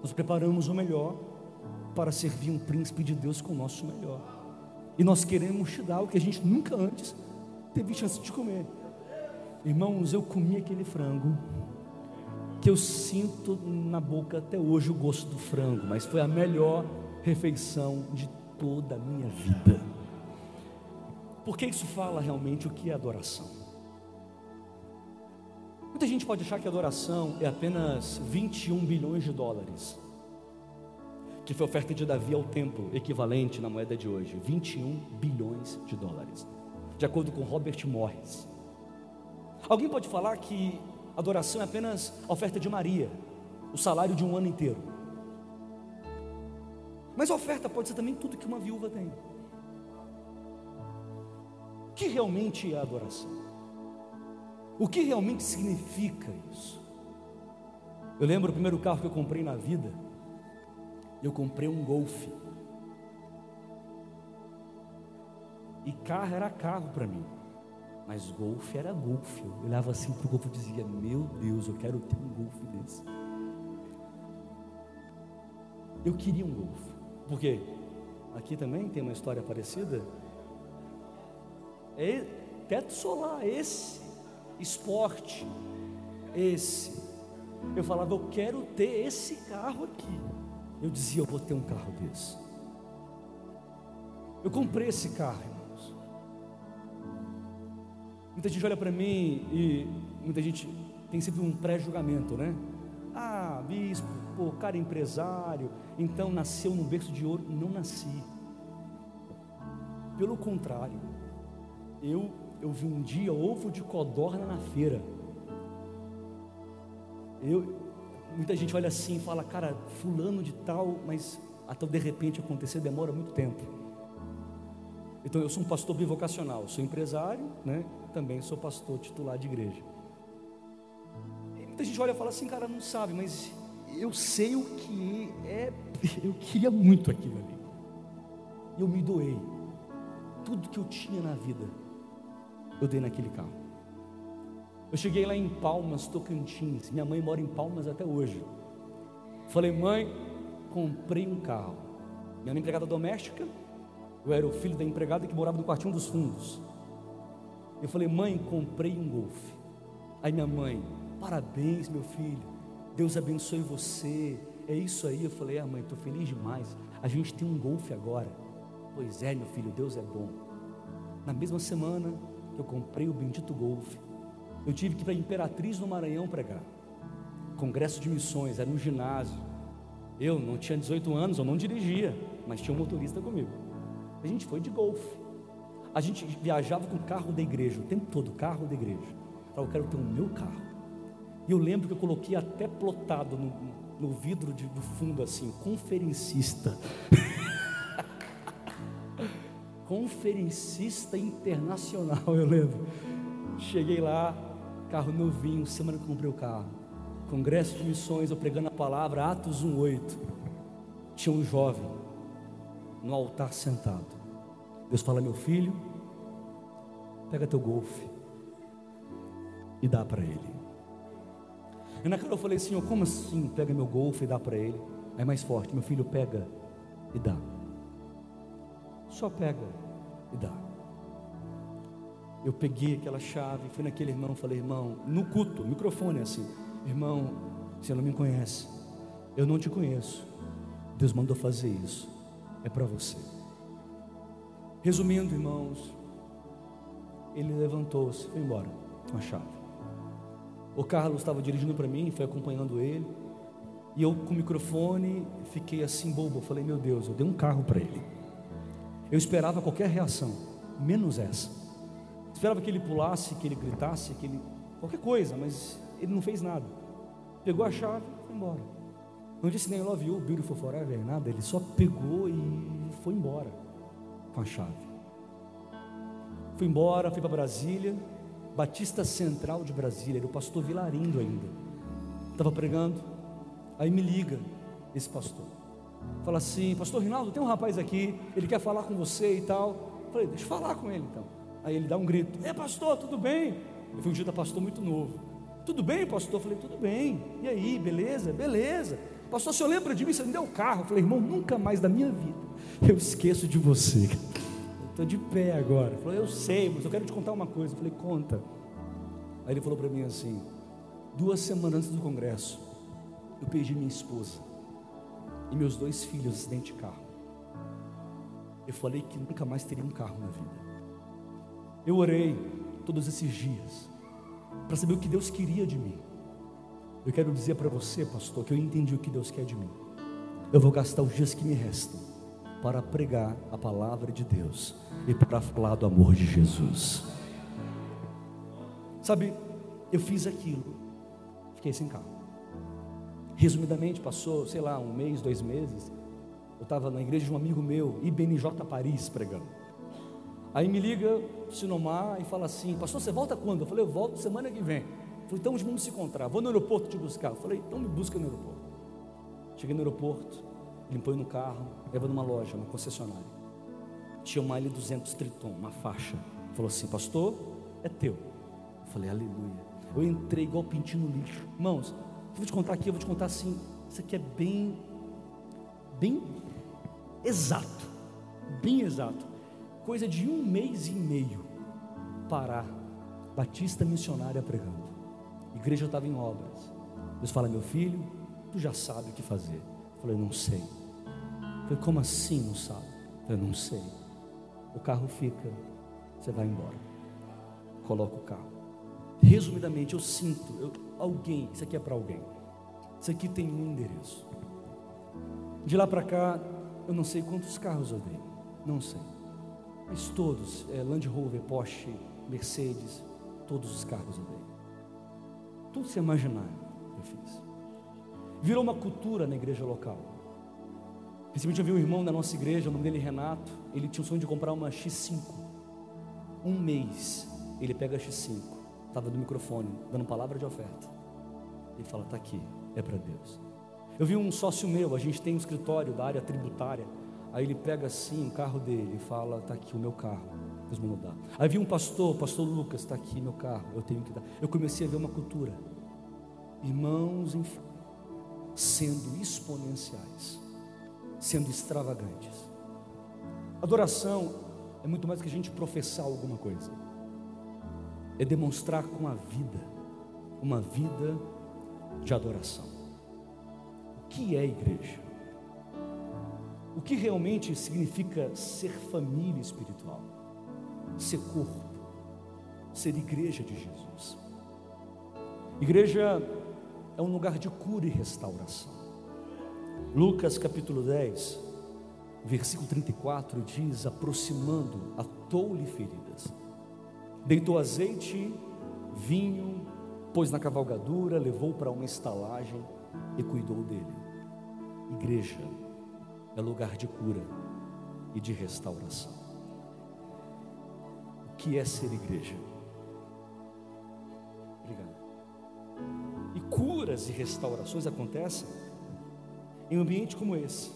Nós preparamos o melhor para servir um príncipe de Deus com o nosso melhor. E nós queremos te dar o que a gente nunca antes teve chance de comer. Irmãos, eu comi aquele frango que eu sinto na boca até hoje o gosto do frango, mas foi a melhor refeição de toda a minha vida. Porque isso fala realmente o que é adoração. Muita gente pode achar que adoração é apenas 21 bilhões de dólares, que foi a oferta de Davi ao templo, equivalente na moeda de hoje, 21 bilhões de dólares, de acordo com Robert Morris. Alguém pode falar que adoração é apenas a oferta de Maria, o salário de um ano inteiro. Mas oferta pode ser também tudo que uma viúva tem. O que realmente é adoração? O que realmente significa isso? Eu lembro o primeiro carro que eu comprei na vida. Eu comprei um Golf. E carro era carro para mim. Mas Golf era Golf. Eu olhava assim para o Golf e dizia: Meu Deus, eu quero ter um Golf desse. Eu queria um Golf. Por quê? Aqui também tem uma história parecida. É teto solar, esse esporte, esse. Eu falava, eu quero ter esse carro aqui. Eu dizia, eu vou ter um carro desse. Eu comprei esse carro. Muita gente olha para mim e muita gente tem sempre um pré-julgamento, né? Ah, bispo, pô, cara empresário, então nasceu num berço de ouro. Não nasci. Pelo contrário, eu, eu vi um dia ovo de codorna na feira. Eu, muita gente olha assim e fala, cara, fulano de tal, mas até de repente acontecer demora muito tempo. Então eu sou um pastor bivocacional, sou empresário, né? Também sou pastor titular de igreja. E muita gente olha e fala assim, cara, não sabe, mas eu sei o que é. Eu queria muito aquilo ali. Eu me doei. Tudo que eu tinha na vida eu dei naquele carro. Eu cheguei lá em Palmas, Tocantins. Minha mãe mora em Palmas até hoje. Falei, mãe, comprei um carro. Minha é empregada doméstica. Eu era o filho da empregada que morava no quartinho dos fundos. Eu falei, mãe, comprei um Golf. Aí minha mãe, parabéns, meu filho. Deus abençoe você. É isso aí. Eu falei, ah, mãe, estou feliz demais. A gente tem um Golf agora. Pois é, meu filho, Deus é bom. Na mesma semana, eu comprei o bendito Golf. Eu tive que ir para Imperatriz no Maranhão pregar. Congresso de missões, era um ginásio. Eu não tinha 18 anos, eu não dirigia, mas tinha um motorista comigo. A gente foi de Golf. A gente viajava com o carro da igreja, o tempo todo, carro da igreja. Eu quero ter o meu carro. E eu lembro que eu coloquei até plotado no, no vidro de, do fundo assim, conferencista. conferencista internacional, eu lembro. Cheguei lá, carro novinho, semana que comprei o carro. Congresso de missões, eu pregando a palavra, Atos 1,8. Tinha um jovem no altar sentado. Deus fala: Meu filho, pega teu golfe e dá para ele. E naquela eu falei: Senhor, como assim? Pega meu golfe e dá para ele. É mais forte, meu filho, pega e dá. Só pega e dá. Eu peguei aquela chave, fui naquele irmão, falei, irmão, no culto, microfone assim, irmão, você não me conhece, eu não te conheço. Deus mandou fazer isso, é para você. Resumindo, irmãos, ele levantou-se, foi embora com a chave. O Carlos estava dirigindo para mim, foi acompanhando ele. E eu com o microfone fiquei assim bobo. Eu falei, meu Deus, eu dei um carro para ele. Eu esperava qualquer reação, menos essa. Esperava que ele pulasse, que ele gritasse, que ele. qualquer coisa, mas ele não fez nada. Pegou a chave e foi embora. Não disse nem love you, beautiful forever, nada. Ele só pegou e foi embora com a chave. Fui embora, fui para Brasília, Batista Central de Brasília, era o pastor Vilarindo ainda. Estava pregando, aí me liga esse pastor. Fala assim, pastor Rinaldo, tem um rapaz aqui, ele quer falar com você e tal. Falei, deixa eu falar com ele então. Aí ele dá um grito, é pastor, tudo bem? Eu fui um dia da pastor muito novo. Tudo bem, pastor? Falei, tudo bem. E aí, beleza? Beleza. Pastor, o senhor lembra de mim? Você me deu o carro. Falei, irmão, nunca mais da minha vida eu esqueço de você. Estou de pé agora. Ele falou, eu sei, mas eu quero te contar uma coisa. Eu falei, conta. Aí ele falou para mim assim: duas semanas antes do congresso, eu perdi minha esposa e meus dois filhos acidente de carro. Eu falei que nunca mais teria um carro na vida. Eu orei todos esses dias para saber o que Deus queria de mim. Eu quero dizer para você, pastor, que eu entendi o que Deus quer de mim. Eu vou gastar os dias que me restam para pregar a palavra de Deus e para falar do amor de Jesus. Sabe, eu fiz aquilo, fiquei sem carro. Resumidamente, passou, sei lá, um mês, dois meses. Eu estava na igreja de um amigo meu, IBNJ Paris, pregando. Aí me liga Sinomar e fala assim: Pastor, você volta quando? Eu falei: Eu volto semana que vem. Eu falei: Então vamos se encontrar. Vou no aeroporto te buscar. Eu falei: Então me busca no aeroporto. Cheguei no aeroporto, ele põe no carro, leva numa loja, uma concessionária. Tinha uma L200 Triton, uma faixa. Falou assim: Pastor, é teu. Eu falei: Aleluia. Eu entrei igual pintinho no lixo. Irmãos, eu vou te contar aqui, eu vou te contar assim. Isso aqui é bem, bem exato. Bem exato. Coisa de um mês e meio. Pará, Batista missionária pregando. Igreja estava em obras. Deus fala: Meu filho, tu já sabe o que fazer. Falei: Não sei. Falei: Como assim não sabe? Eu Não sei. O carro fica, você vai embora. Coloca o carro. Resumidamente, eu sinto, eu, alguém, isso aqui é para alguém. Isso aqui tem um endereço. De lá para cá, eu não sei quantos carros eu dei, não sei. Mas todos, é, Land Rover, Porsche, Mercedes, todos os carros eu dei. Tudo se imaginar, eu fiz. Virou uma cultura na igreja local. Recentemente eu vi um irmão da nossa igreja, o nome dele é Renato, ele tinha o sonho de comprar uma X5. Um mês, ele pega a X5, estava no microfone, dando palavra de oferta. Ele fala: está aqui, é para Deus. Eu vi um sócio meu, a gente tem um escritório da área tributária. Aí ele pega assim o carro dele e fala: está aqui o meu carro, Deus mandou dar. Aí vi um pastor, pastor Lucas, está aqui meu carro, eu tenho que dar. Eu comecei a ver uma cultura, irmãos sendo exponenciais, sendo extravagantes. Adoração é muito mais que a gente professar alguma coisa, é demonstrar com a vida, uma vida de adoração. O que é igreja? O que realmente significa ser família espiritual? Ser corpo, ser igreja de Jesus. Igreja é um lugar de cura e restauração. Lucas capítulo 10, versículo 34 diz: aproximando, atou-lhe feridas, deitou azeite, vinho, pôs na cavalgadura, levou para uma estalagem e cuidou dele. Igreja é lugar de cura e de restauração. O que é ser igreja? Obrigado. Curas e restaurações acontecem em um ambiente como esse,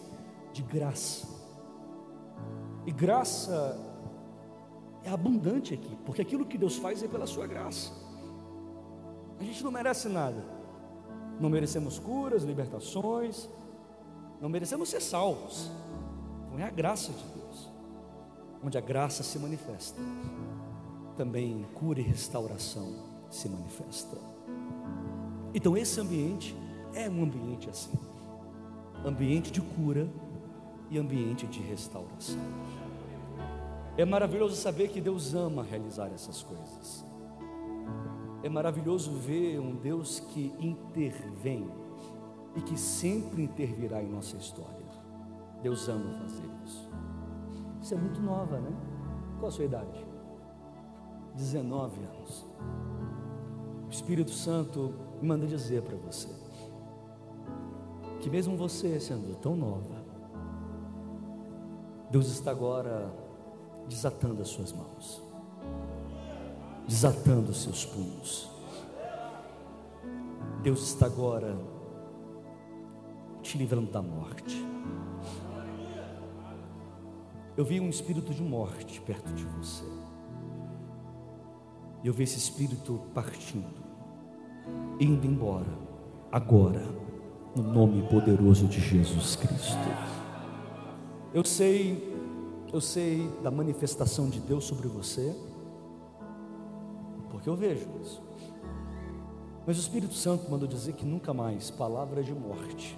de graça. E graça é abundante aqui, porque aquilo que Deus faz é pela sua graça. A gente não merece nada. Não merecemos curas, libertações, não merecemos ser salvos. Não é a graça de Deus. Onde a graça se manifesta, também cura e restauração se manifesta. Então esse ambiente é um ambiente assim. Ambiente de cura e ambiente de restauração. É maravilhoso saber que Deus ama realizar essas coisas. É maravilhoso ver um Deus que intervém e que sempre intervirá em nossa história. Deus ama fazer isso. Você é muito nova, né? Qual a sua idade? 19 anos. O Espírito Santo me manda dizer para você que mesmo você sendo tão nova, Deus está agora desatando as suas mãos desatando os seus punhos. Deus está agora te livrando da morte. Eu vi um espírito de morte perto de você. E eu vi esse espírito partindo, indo embora, agora, no nome poderoso de Jesus Cristo. Eu sei, eu sei da manifestação de Deus sobre você porque eu vejo isso. Mas o Espírito Santo mandou dizer que nunca mais palavras de morte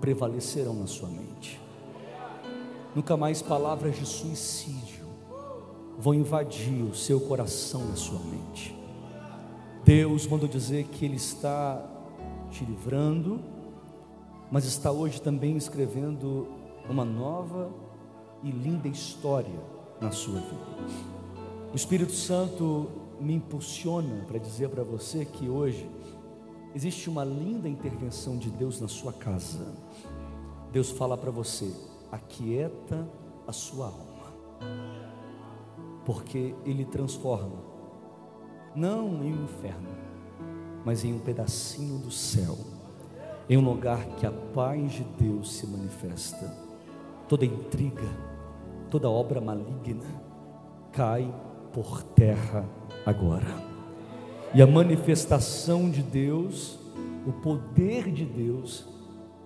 prevalecerão na sua mente. Nunca mais palavras de suicídio vão invadir o seu coração e a sua mente. Deus mandou dizer que Ele está te livrando, mas está hoje também escrevendo uma nova e linda história na sua vida. O Espírito Santo me impulsiona para dizer para você que hoje existe uma linda intervenção de Deus na sua casa. Deus fala para você: aquieta a sua alma, porque Ele transforma, não em um inferno, mas em um pedacinho do céu, em um lugar que a paz de Deus se manifesta. Toda intriga, toda obra maligna cai por terra agora. E a manifestação de Deus, o poder de Deus,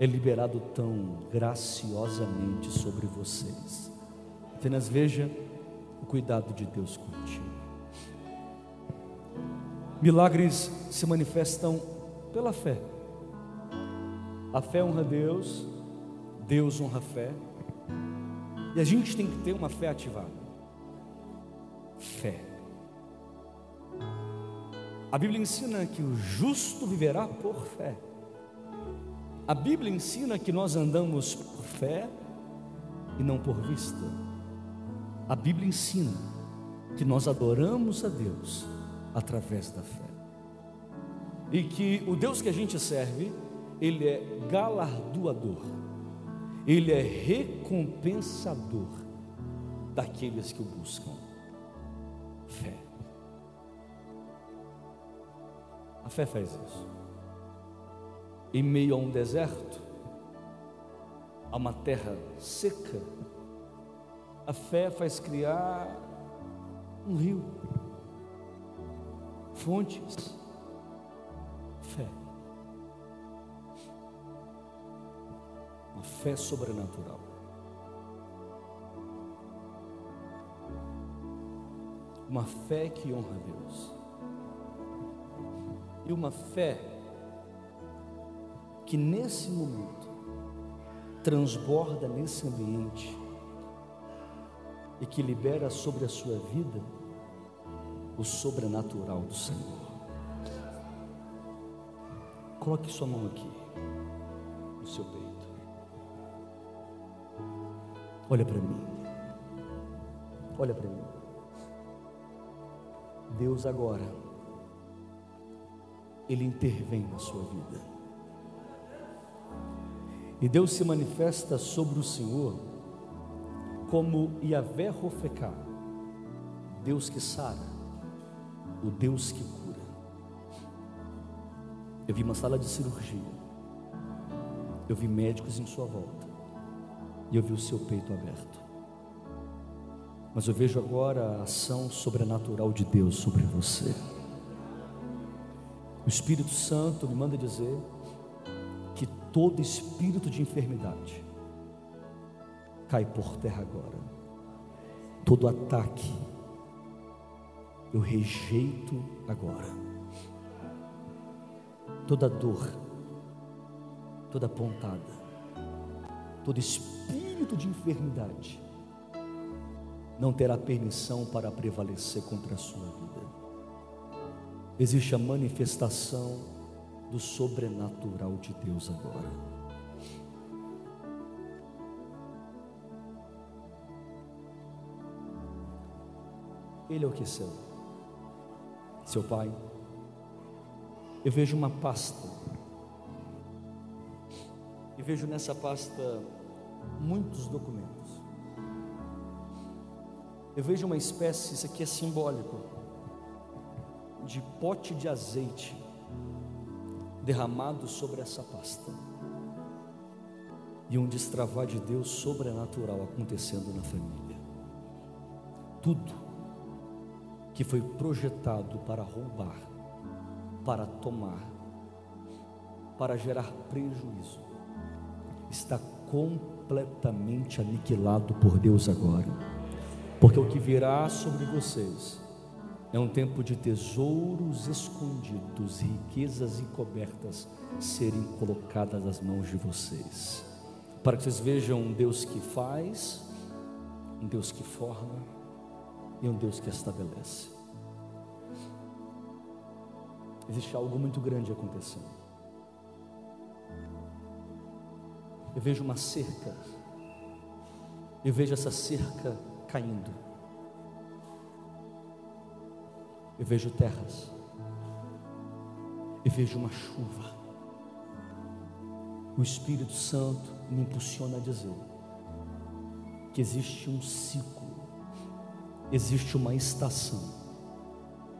é liberado tão graciosamente sobre vocês. Apenas veja o cuidado de Deus contigo. Milagres se manifestam pela fé. A fé honra Deus, Deus honra a fé. E a gente tem que ter uma fé ativada. Fé. A Bíblia ensina que o justo viverá por fé. A Bíblia ensina que nós andamos por fé e não por vista. A Bíblia ensina que nós adoramos a Deus através da fé. E que o Deus que a gente serve, ele é galardoador. Ele é recompensador daqueles que o buscam. Fé. A fé faz isso. Em meio a um deserto, a uma terra seca, a fé faz criar um rio, fontes, fé. Uma fé sobrenatural. Uma fé que honra a Deus e uma fé que nesse momento transborda nesse ambiente e que libera sobre a sua vida o sobrenatural do Senhor. Coloque sua mão aqui no seu peito. Olha para mim. Olha para mim. Deus agora, Ele intervém na sua vida. E Deus se manifesta sobre o Senhor como Yahvé Rofecá, Deus que sara, o Deus que cura. Eu vi uma sala de cirurgia, eu vi médicos em sua volta, e eu vi o seu peito aberto. Mas eu vejo agora a ação sobrenatural de Deus sobre você. O Espírito Santo me manda dizer que todo espírito de enfermidade cai por terra agora. Todo ataque eu rejeito agora. Toda dor, toda pontada, todo espírito de enfermidade não terá permissão para prevalecer contra a sua vida. Existe a manifestação do sobrenatural de Deus agora. Ele é o que seu, seu pai. Eu vejo uma pasta, e vejo nessa pasta muitos documentos. Eu vejo uma espécie, isso aqui é simbólico, de pote de azeite derramado sobre essa pasta. E um destravar de Deus sobrenatural acontecendo na família. Tudo que foi projetado para roubar, para tomar, para gerar prejuízo, está completamente aniquilado por Deus agora. Porque o que virá sobre vocês é um tempo de tesouros escondidos, riquezas encobertas serem colocadas nas mãos de vocês, para que vocês vejam um Deus que faz, um Deus que forma e um Deus que estabelece. Existe algo muito grande acontecendo. Eu vejo uma cerca, eu vejo essa cerca caindo. Eu vejo terras. Eu vejo uma chuva. O Espírito Santo me impulsiona a dizer que existe um ciclo, existe uma estação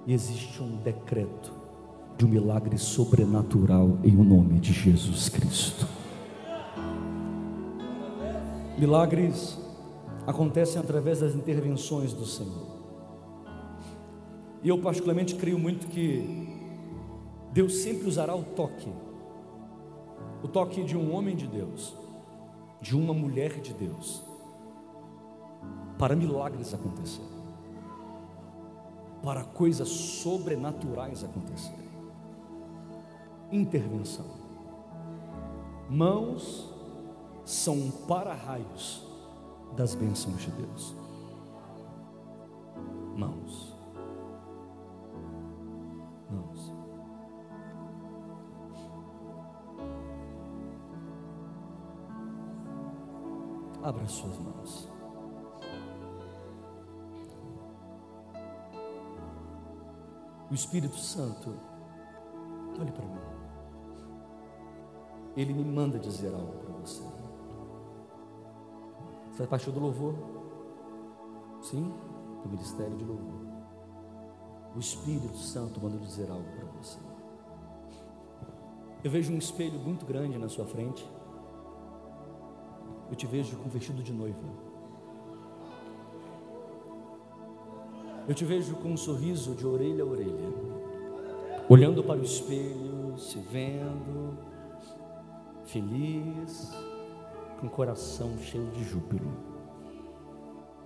e existe um decreto de um milagre sobrenatural em o nome de Jesus Cristo. Milagres acontecem através das intervenções do Senhor. E eu, particularmente, creio muito que Deus sempre usará o toque o toque de um homem de Deus, de uma mulher de Deus, para milagres acontecerem, para coisas sobrenaturais acontecerem. Intervenção. Mãos são para-raios das bênçãos de Deus. Mãos. Mãos. Abra suas mãos. O Espírito Santo, olhe para mim. Ele me manda dizer algo para você. Faz parte do louvor? Sim, do ministério de louvor. O Espírito Santo manda dizer algo para você. Eu vejo um espelho muito grande na sua frente. Eu te vejo com vestido de noiva. Eu te vejo com um sorriso de orelha a orelha, olhando para o espelho, se vendo, feliz com o coração cheio de júbilo.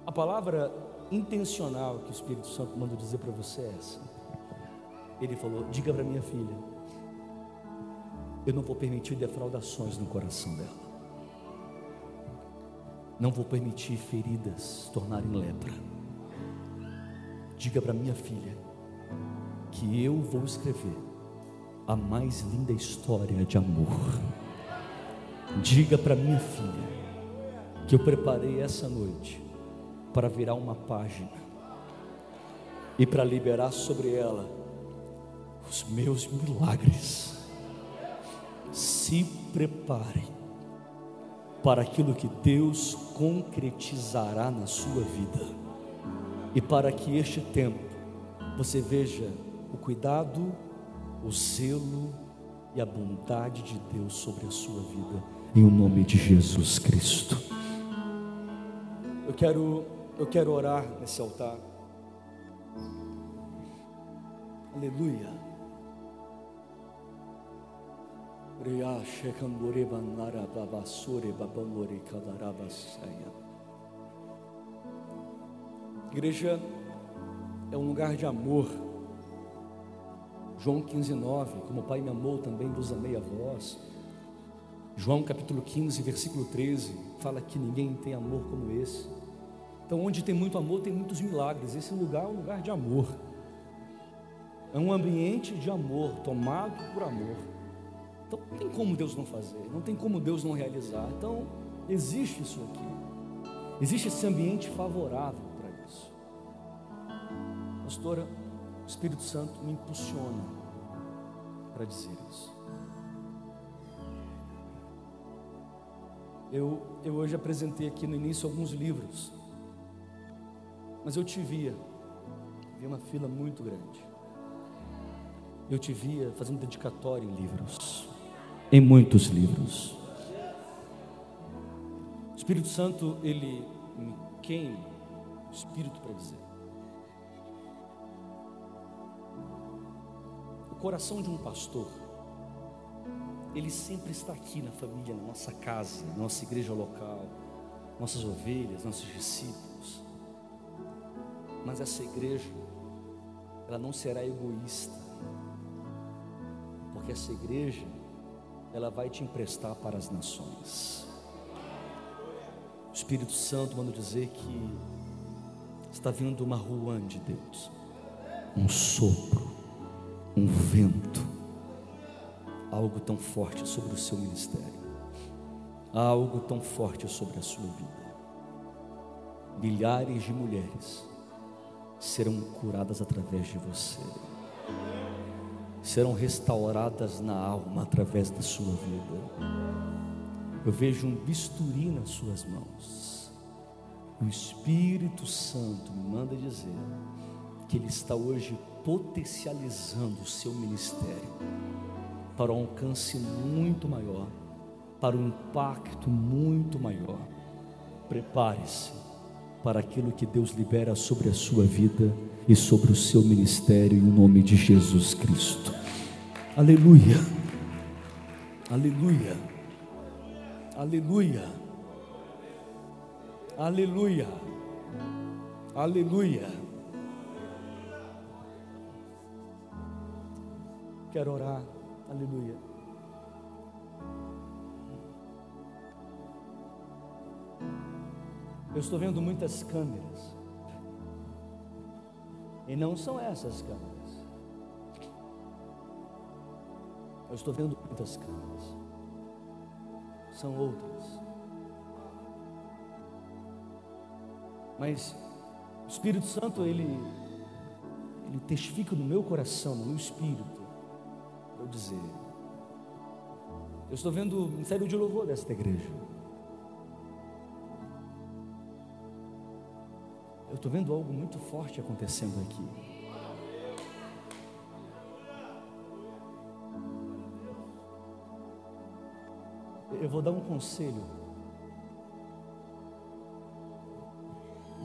A palavra intencional que o Espírito Santo manda dizer para você é essa. Ele falou: diga para minha filha, eu não vou permitir defraudações no coração dela. Não vou permitir feridas tornarem lepra. Diga para minha filha que eu vou escrever a mais linda história de amor Diga para minha filha que eu preparei essa noite para virar uma página e para liberar sobre ela os meus milagres. Se preparem para aquilo que Deus concretizará na sua vida e para que este tempo você veja o cuidado, o zelo e a bondade de Deus sobre a sua vida, em o nome de Jesus Cristo. Eu quero, eu quero orar nesse altar. Aleluia. Igreja é um lugar de amor. João 15, 9, como o Pai me amou, também vos amei a vós. João capítulo 15, versículo 13, fala que ninguém tem amor como esse. Então, onde tem muito amor, tem muitos milagres. Esse lugar é um lugar de amor. É um ambiente de amor, tomado por amor. Então, não tem como Deus não fazer, não tem como Deus não realizar. Então, existe isso aqui. Existe esse ambiente favorável. Pastora, o Espírito Santo me impulsiona para dizer isso. Eu, eu hoje apresentei aqui no início alguns livros, mas eu te via, vi uma fila muito grande. Eu te via fazendo dedicatória em livros, em muitos livros. O Espírito Santo, ele me queima o Espírito para dizer. Coração de um pastor ele sempre está aqui na família, na nossa casa, na nossa igreja local, nossas ovelhas, nossos discípulos. Mas essa igreja, ela não será egoísta, porque essa igreja, ela vai te emprestar para as nações. O Espírito Santo manda dizer que está vindo uma rua de Deus, um sopro, um vento algo tão forte sobre o seu ministério, algo tão forte sobre a sua vida. Milhares de mulheres serão curadas através de você, serão restauradas na alma através da sua vida. Eu vejo um bisturi nas suas mãos. O Espírito Santo me manda dizer que Ele está hoje potencializando o seu ministério para um alcance muito maior, para um impacto muito maior. Prepare-se para aquilo que Deus libera sobre a sua vida e sobre o seu ministério em nome de Jesus Cristo. Aleluia. Aleluia. Aleluia. Aleluia. Aleluia. Quero orar. Aleluia. Eu estou vendo muitas câmeras. E não são essas câmeras. Eu estou vendo muitas câmeras. São outras. Mas o Espírito Santo, ele, ele testifica no meu coração, no meu espírito, eu dizer. Eu estou vendo o ministério de louvor desta igreja. Eu estou vendo algo muito forte acontecendo aqui. Eu vou dar um conselho.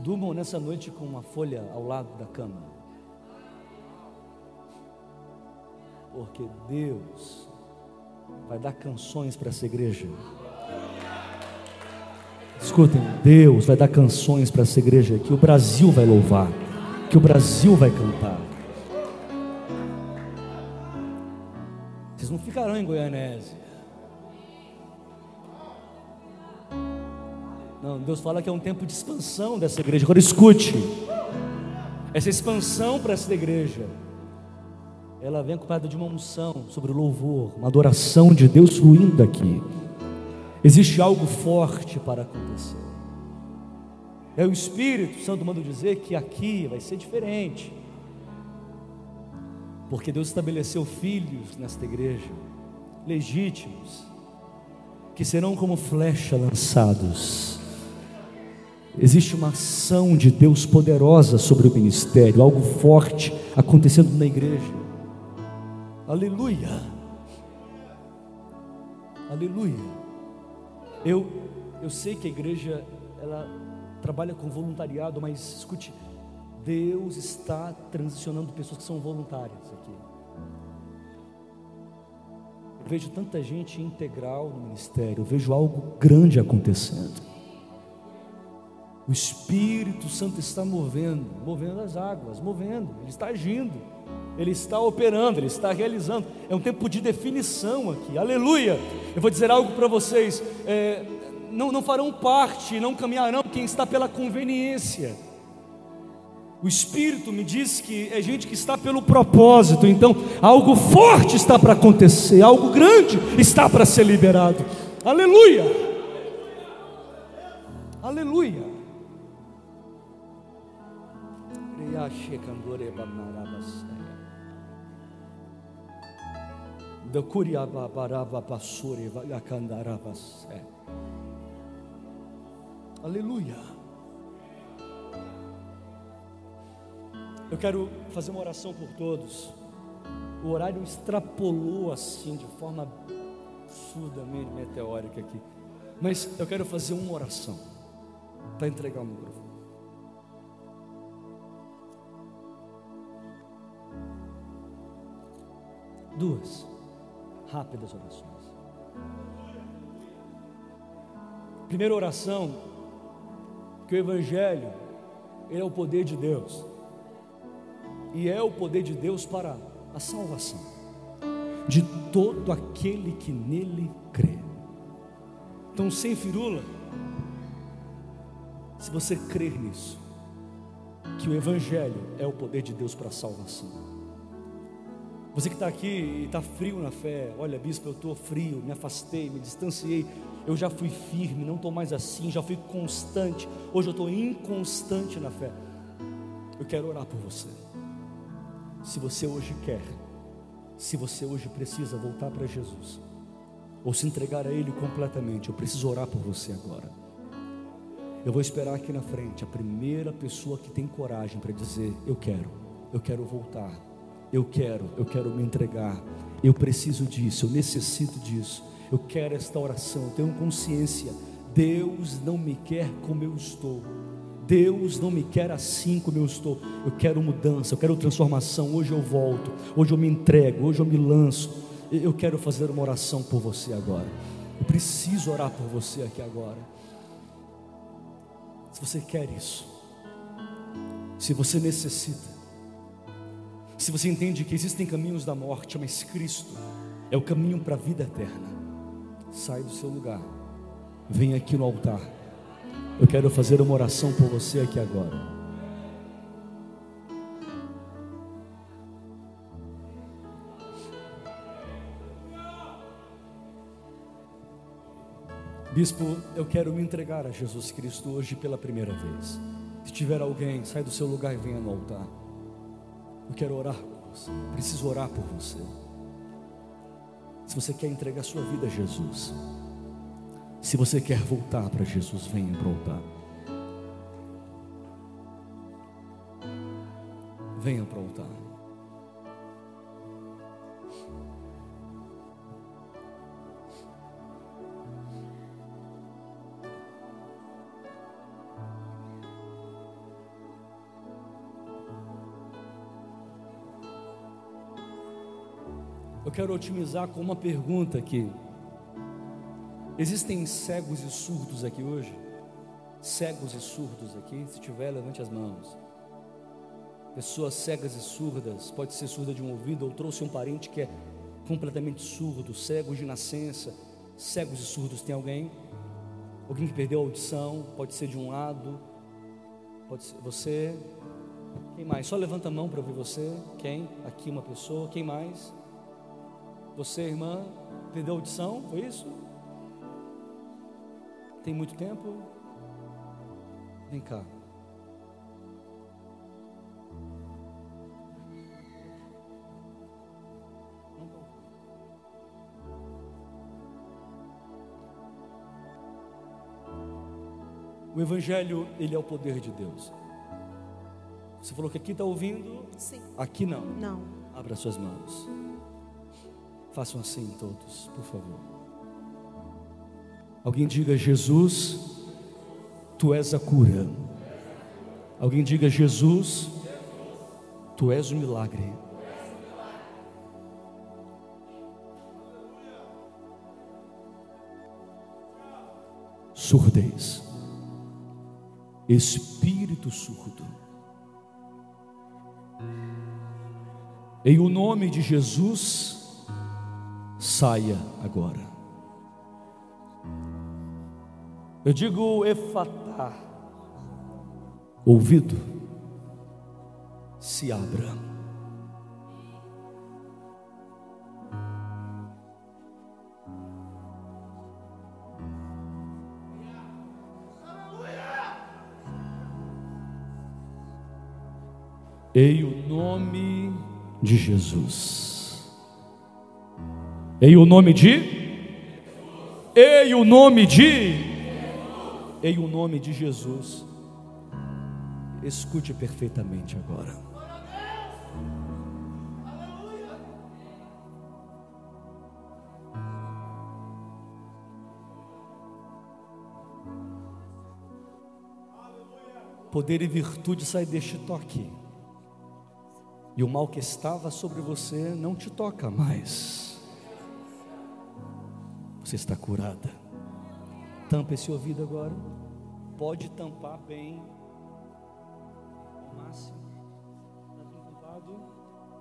Durmam nessa noite com uma folha ao lado da cama. Porque Deus vai dar canções para essa igreja. Escutem, Deus vai dar canções para essa igreja que o Brasil vai louvar, que o Brasil vai cantar. Vocês não ficarão em Goianésia. Não, Deus fala que é um tempo de expansão dessa igreja. Agora escute, essa expansão para essa igreja ela vem acompanhada de uma unção sobre o louvor, uma adoração de Deus fluindo aqui. Existe algo forte para acontecer. É o Espírito Santo manda dizer que aqui vai ser diferente. Porque Deus estabeleceu filhos nesta igreja, legítimos, que serão como flecha lançados. Existe uma ação de Deus poderosa sobre o ministério, algo forte acontecendo na igreja. Aleluia. Aleluia. Eu eu sei que a igreja ela trabalha com voluntariado, mas escute, Deus está transicionando pessoas que são voluntárias aqui. Eu vejo tanta gente integral no ministério, eu vejo algo grande acontecendo. O Espírito Santo está movendo, movendo as águas, movendo, ele está agindo, ele está operando, ele está realizando. É um tempo de definição aqui, aleluia. Eu vou dizer algo para vocês: é, não, não farão parte, não caminharão quem está pela conveniência. O Espírito me diz que é gente que está pelo propósito, então algo forte está para acontecer, algo grande está para ser liberado. Aleluia! Aleluia! Da. Aleluia. Eu quero fazer uma oração por todos. O horário extrapolou assim de forma absurdamente meteórica aqui. Mas eu quero fazer uma oração para entregar o microfone. Duas rápidas orações. Primeira oração que o Evangelho ele é o poder de Deus e é o poder de Deus para a salvação de todo aquele que nele crê. Então, sem firula, se você crer nisso, que o Evangelho é o poder de Deus para a salvação. Você que está aqui e está frio na fé, olha, bispo, eu estou frio, me afastei, me distanciei eu já fui firme, não estou mais assim, já fui constante. Hoje eu estou inconstante na fé. Eu quero orar por você. Se você hoje quer, se você hoje precisa voltar para Jesus, ou se entregar a Ele completamente, eu preciso orar por você agora. Eu vou esperar aqui na frente a primeira pessoa que tem coragem para dizer: Eu quero, eu quero voltar, eu quero, eu quero me entregar, eu preciso disso, eu necessito disso. Eu quero esta oração, eu tenho consciência. Deus não me quer como eu estou. Deus não me quer assim como eu estou. Eu quero mudança, eu quero transformação. Hoje eu volto, hoje eu me entrego, hoje eu me lanço. Eu quero fazer uma oração por você agora. Eu preciso orar por você aqui agora. Se você quer isso, se você necessita, se você entende que existem caminhos da morte, mas Cristo é o caminho para a vida eterna sai do seu lugar, vem aqui no altar. Eu quero fazer uma oração por você aqui agora. Bispo, eu quero me entregar a Jesus Cristo hoje pela primeira vez. Se tiver alguém, sai do seu lugar e venha no altar. Eu quero orar por você. Preciso orar por você. Se você quer entregar sua vida a Jesus, se você quer voltar para Jesus, venha para o altar. Venha para o altar. Quero otimizar com uma pergunta aqui. Existem cegos e surdos aqui hoje? Cegos e surdos aqui? Se tiver, levante as mãos. Pessoas cegas e surdas, pode ser surda de um ouvido, ou trouxe um parente que é completamente surdo, cegos de nascença, cegos e surdos. Tem alguém? Alguém que perdeu a audição, pode ser de um lado, pode ser você. Quem mais? Só levanta a mão para ouvir você. Quem? Aqui uma pessoa. Quem mais? Você, irmã, perdeu a audição? Foi isso? Tem muito tempo? Vem cá. O Evangelho, ele é o poder de Deus. Você falou que aqui está ouvindo? Sim. Aqui não. Não. Abra suas mãos. Façam assim todos, por favor. Alguém diga: Jesus, tu és a cura. Alguém diga: Jesus, tu és o milagre. Surdez, espírito surdo. Em o nome de Jesus, saia agora. Eu digo efatá, ouvido, se abra. Em o nome de Jesus. Em o nome de Em o nome de Em o nome de Jesus. Escute perfeitamente agora. Poder e virtude sai deste toque. E o mal que estava sobre você não te toca mais. Você está curada. Tampa esse ouvido agora. Pode tampar bem. O máximo. Está?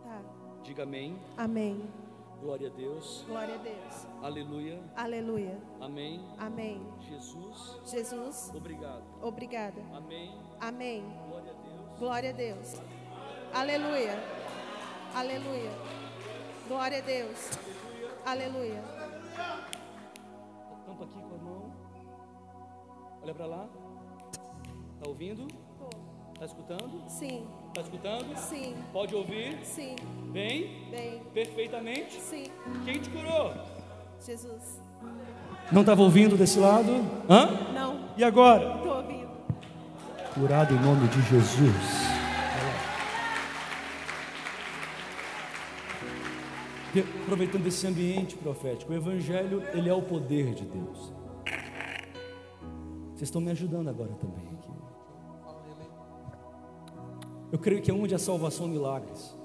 Tá. Diga amém. Amém. Glória a Deus. Glória a Deus. Aleluia. Aleluia. Amém. Amém. Jesus. Jesus, Obrigado. obrigada. Amém. Amém. Glória a Deus. Glória a Deus. Aleluia. Aleluia. Glória a Deus. Aleluia. Tampa Olha para lá. Está ouvindo? Está escutando? Sim. Está escutando? Sim. Pode ouvir? Sim. Bem? Bem. Perfeitamente? Sim. Quem te curou? Jesus. Não estava ouvindo desse lado? Hã? Não. E agora? Estou ouvindo. Curado em nome de Jesus. Aproveitando esse ambiente profético, o Evangelho, ele é o poder de Deus. Vocês estão me ajudando agora também aqui. Eu creio que é onde há salvação, milagres.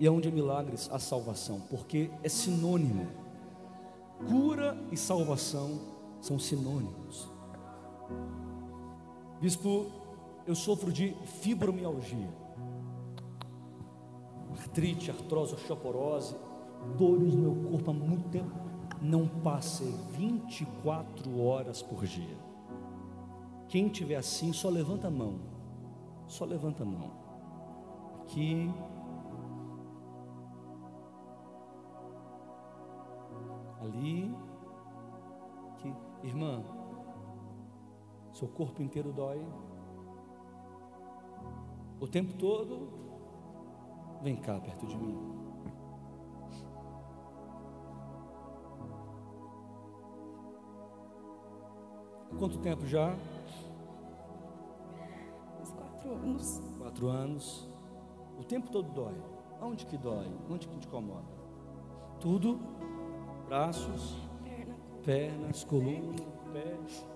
E é onde há milagres, há salvação, porque é sinônimo. Cura e salvação são sinônimos. Bispo, eu sofro de fibromialgia, artrite, artrose, osteoporose, dores no meu corpo há muito tempo. Não passei 24 horas por dia. Quem tiver assim, só levanta a mão. Só levanta a mão. Aqui. Ali. Aqui. Irmã, seu corpo inteiro dói. O tempo todo. Vem cá perto de mim. Quanto tempo já? Quatro anos. Quatro anos. O tempo todo dói. Onde que dói? Onde que te incomoda? Tudo. Braços, Perna. pernas, coluna, pés.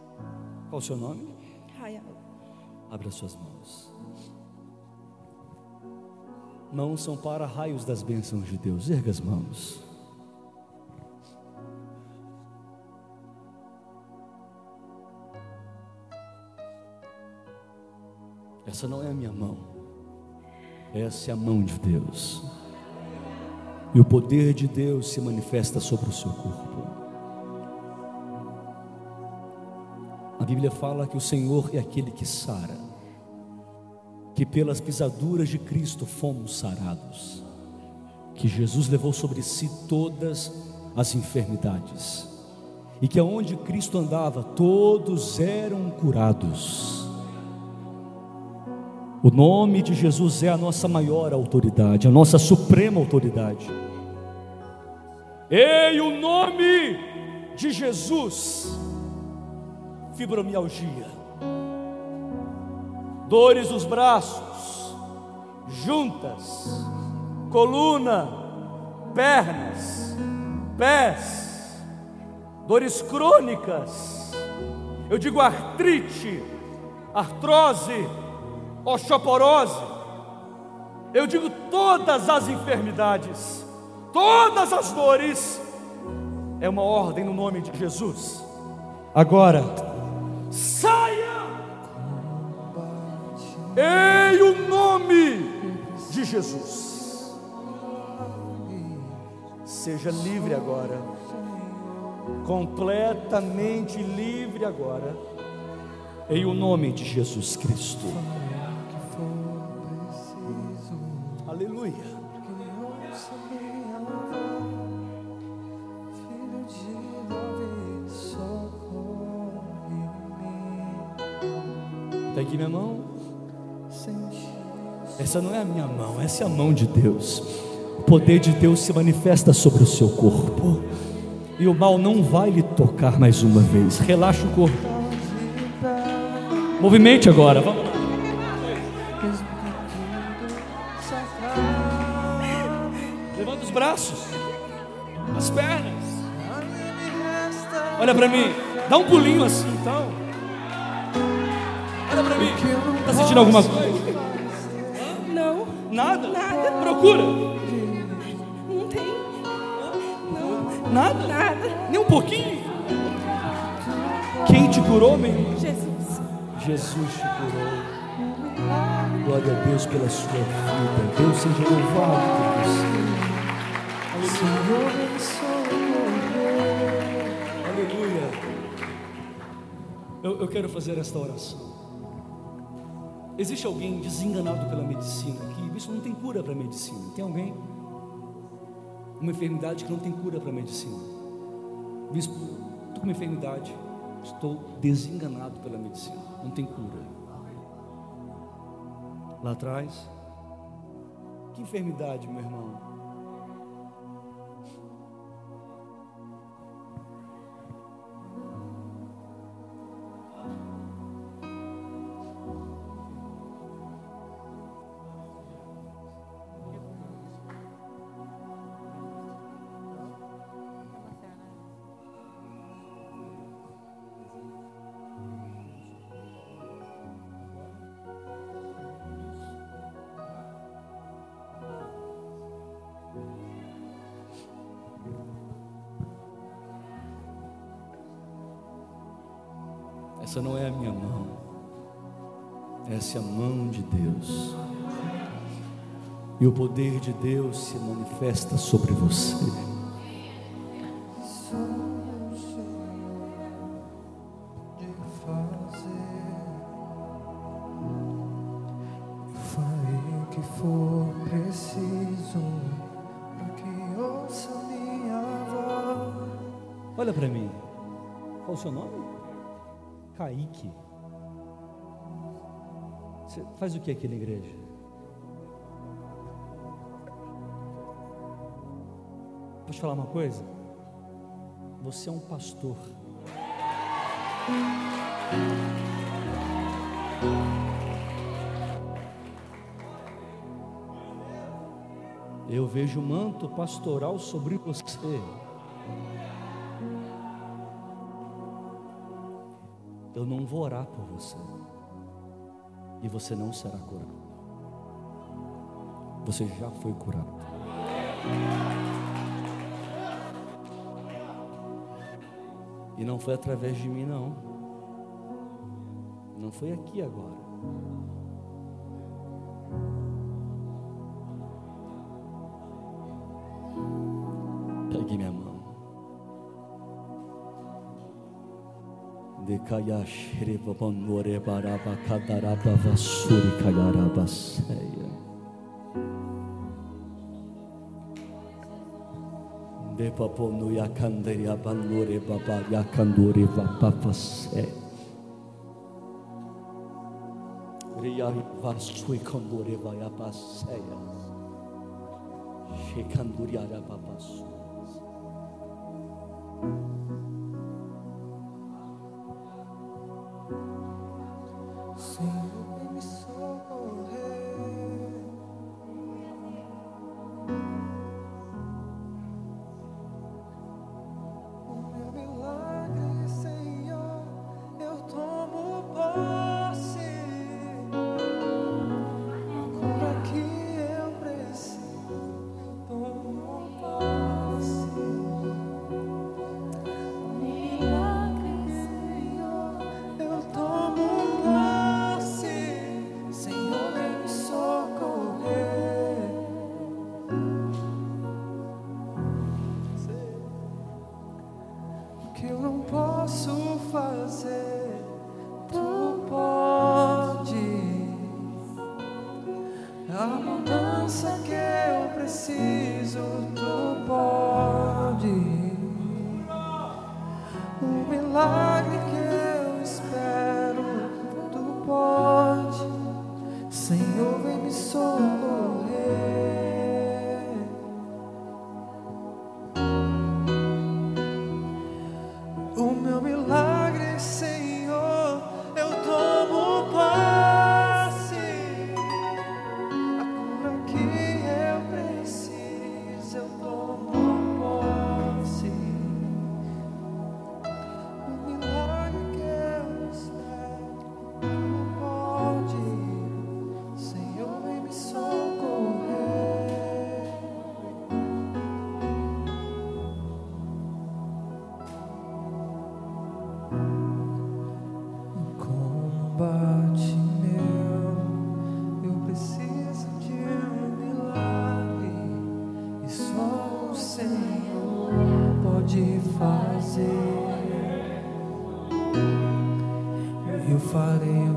Qual o seu nome? Raial. Abra suas mãos. Mãos são para raios das bênçãos de Deus. Erga as mãos. Essa não é a minha mão. Essa é a mão de Deus. E o poder de Deus se manifesta sobre o seu corpo. A Bíblia fala que o Senhor é aquele que sara, que pelas pisaduras de Cristo fomos sarados, que Jesus levou sobre si todas as enfermidades, e que aonde Cristo andava, todos eram curados. O nome de Jesus é a nossa maior autoridade, a nossa suprema autoridade. Ei, o nome de Jesus, fibromialgia, dores nos braços, juntas, coluna, pernas, pés, dores crônicas, eu digo artrite, artrose, osteoporose, eu digo todas as enfermidades, todas as dores, é uma ordem no nome de Jesus. Agora, saia! Em o nome de Jesus. Seja livre agora. Completamente livre agora. Em o nome de Jesus Cristo. Aleluia. Está aqui minha mão? Essa não é a minha mão, essa é a mão de Deus. O poder de Deus se manifesta sobre o seu corpo. E o mal não vai lhe tocar mais uma vez. Relaxa o corpo. Movimente agora, vamos Olha para mim, dá um pulinho assim, então. Olha para mim. Tá sentindo alguma coisa? Não, Nada? Nada. Procura. não tem. Não, Nada? nada. Nem um pouquinho? Quem te curou, meu irmão? Jesus. Jesus te curou. Glória a Deus pela sua vida. Deus seja louvado por você. Aleluia. Eu, eu quero fazer esta oração. Existe alguém desenganado pela medicina que isso não tem cura para a medicina? Tem alguém? Uma enfermidade que não tem cura para a medicina. Bispo, estou com uma enfermidade, estou desenganado pela medicina, não tem cura. Lá atrás, que enfermidade, meu irmão? Essa não é a minha mão, essa é a mão de Deus. E o poder de Deus se manifesta sobre você. Você faz o que aqui na igreja? Te falar uma coisa? Você é um pastor. Eu vejo o manto pastoral sobre você. Eu não vou orar por você. E você não será curado. Você já foi curado. E não foi através de mim, não. Não foi aqui agora. De papono ya kanderia banore baba ya kandore vapa Riya Ria vasui kandore vaya paseya. She kanduria baba su.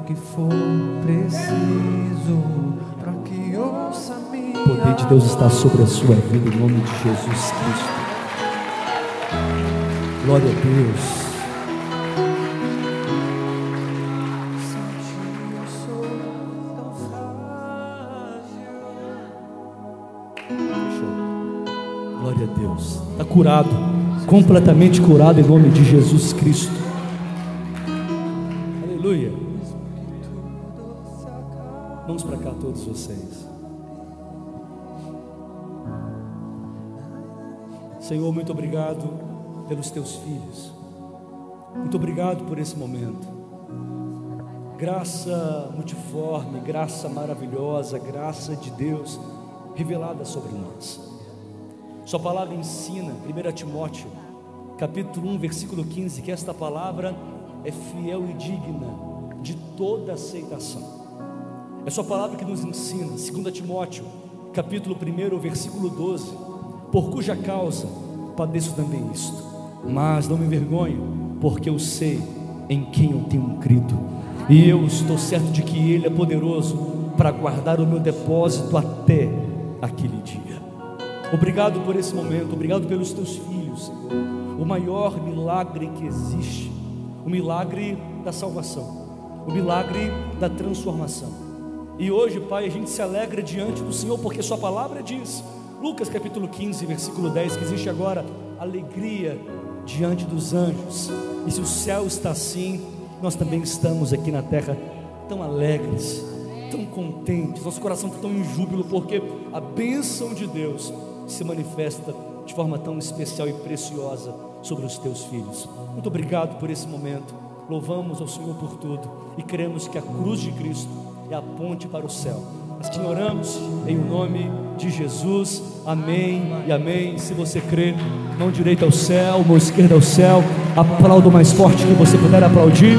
Que for preciso para que ouça minha O poder de Deus está sobre a sua vida em nome de Jesus Cristo. Glória a Deus. Glória a Deus. Está curado, completamente curado em nome de Jesus Cristo. Muito obrigado pelos teus filhos. Muito obrigado por esse momento. Graça multiforme, graça maravilhosa, graça de Deus revelada sobre nós. Sua palavra ensina, 1 Timóteo, capítulo 1, versículo 15, que esta palavra é fiel e digna de toda aceitação. É sua palavra que nos ensina, 2 Timóteo, capítulo 1, versículo 12, por cuja causa padeço também isto, mas não me envergonho, porque eu sei em quem eu tenho crido, e eu estou certo de que Ele é poderoso para guardar o meu depósito até aquele dia. Obrigado por esse momento, obrigado pelos teus filhos, Senhor. O maior milagre que existe, o milagre da salvação, o milagre da transformação. E hoje, Pai, a gente se alegra diante do Senhor, porque Sua palavra diz, Lucas capítulo 15, versículo 10, que existe agora alegria diante dos anjos. E se o céu está assim, nós também estamos aqui na terra tão alegres, tão contentes, nosso coração tão em júbilo, porque a bênção de Deus se manifesta de forma tão especial e preciosa sobre os teus filhos. Muito obrigado por esse momento. Louvamos ao Senhor por tudo e cremos que a cruz de Cristo é a ponte para o céu. Assim oramos em o nome de Jesus. Amém e amém. Se você crê, mão direita ao céu, mão esquerda ao céu. Aplauda o mais forte que você puder aplaudir.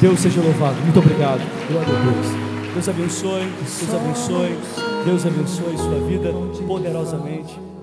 Deus seja louvado. Muito obrigado. Glória a Deus. Deus abençoe. Deus abençoe. Deus abençoe sua vida poderosamente.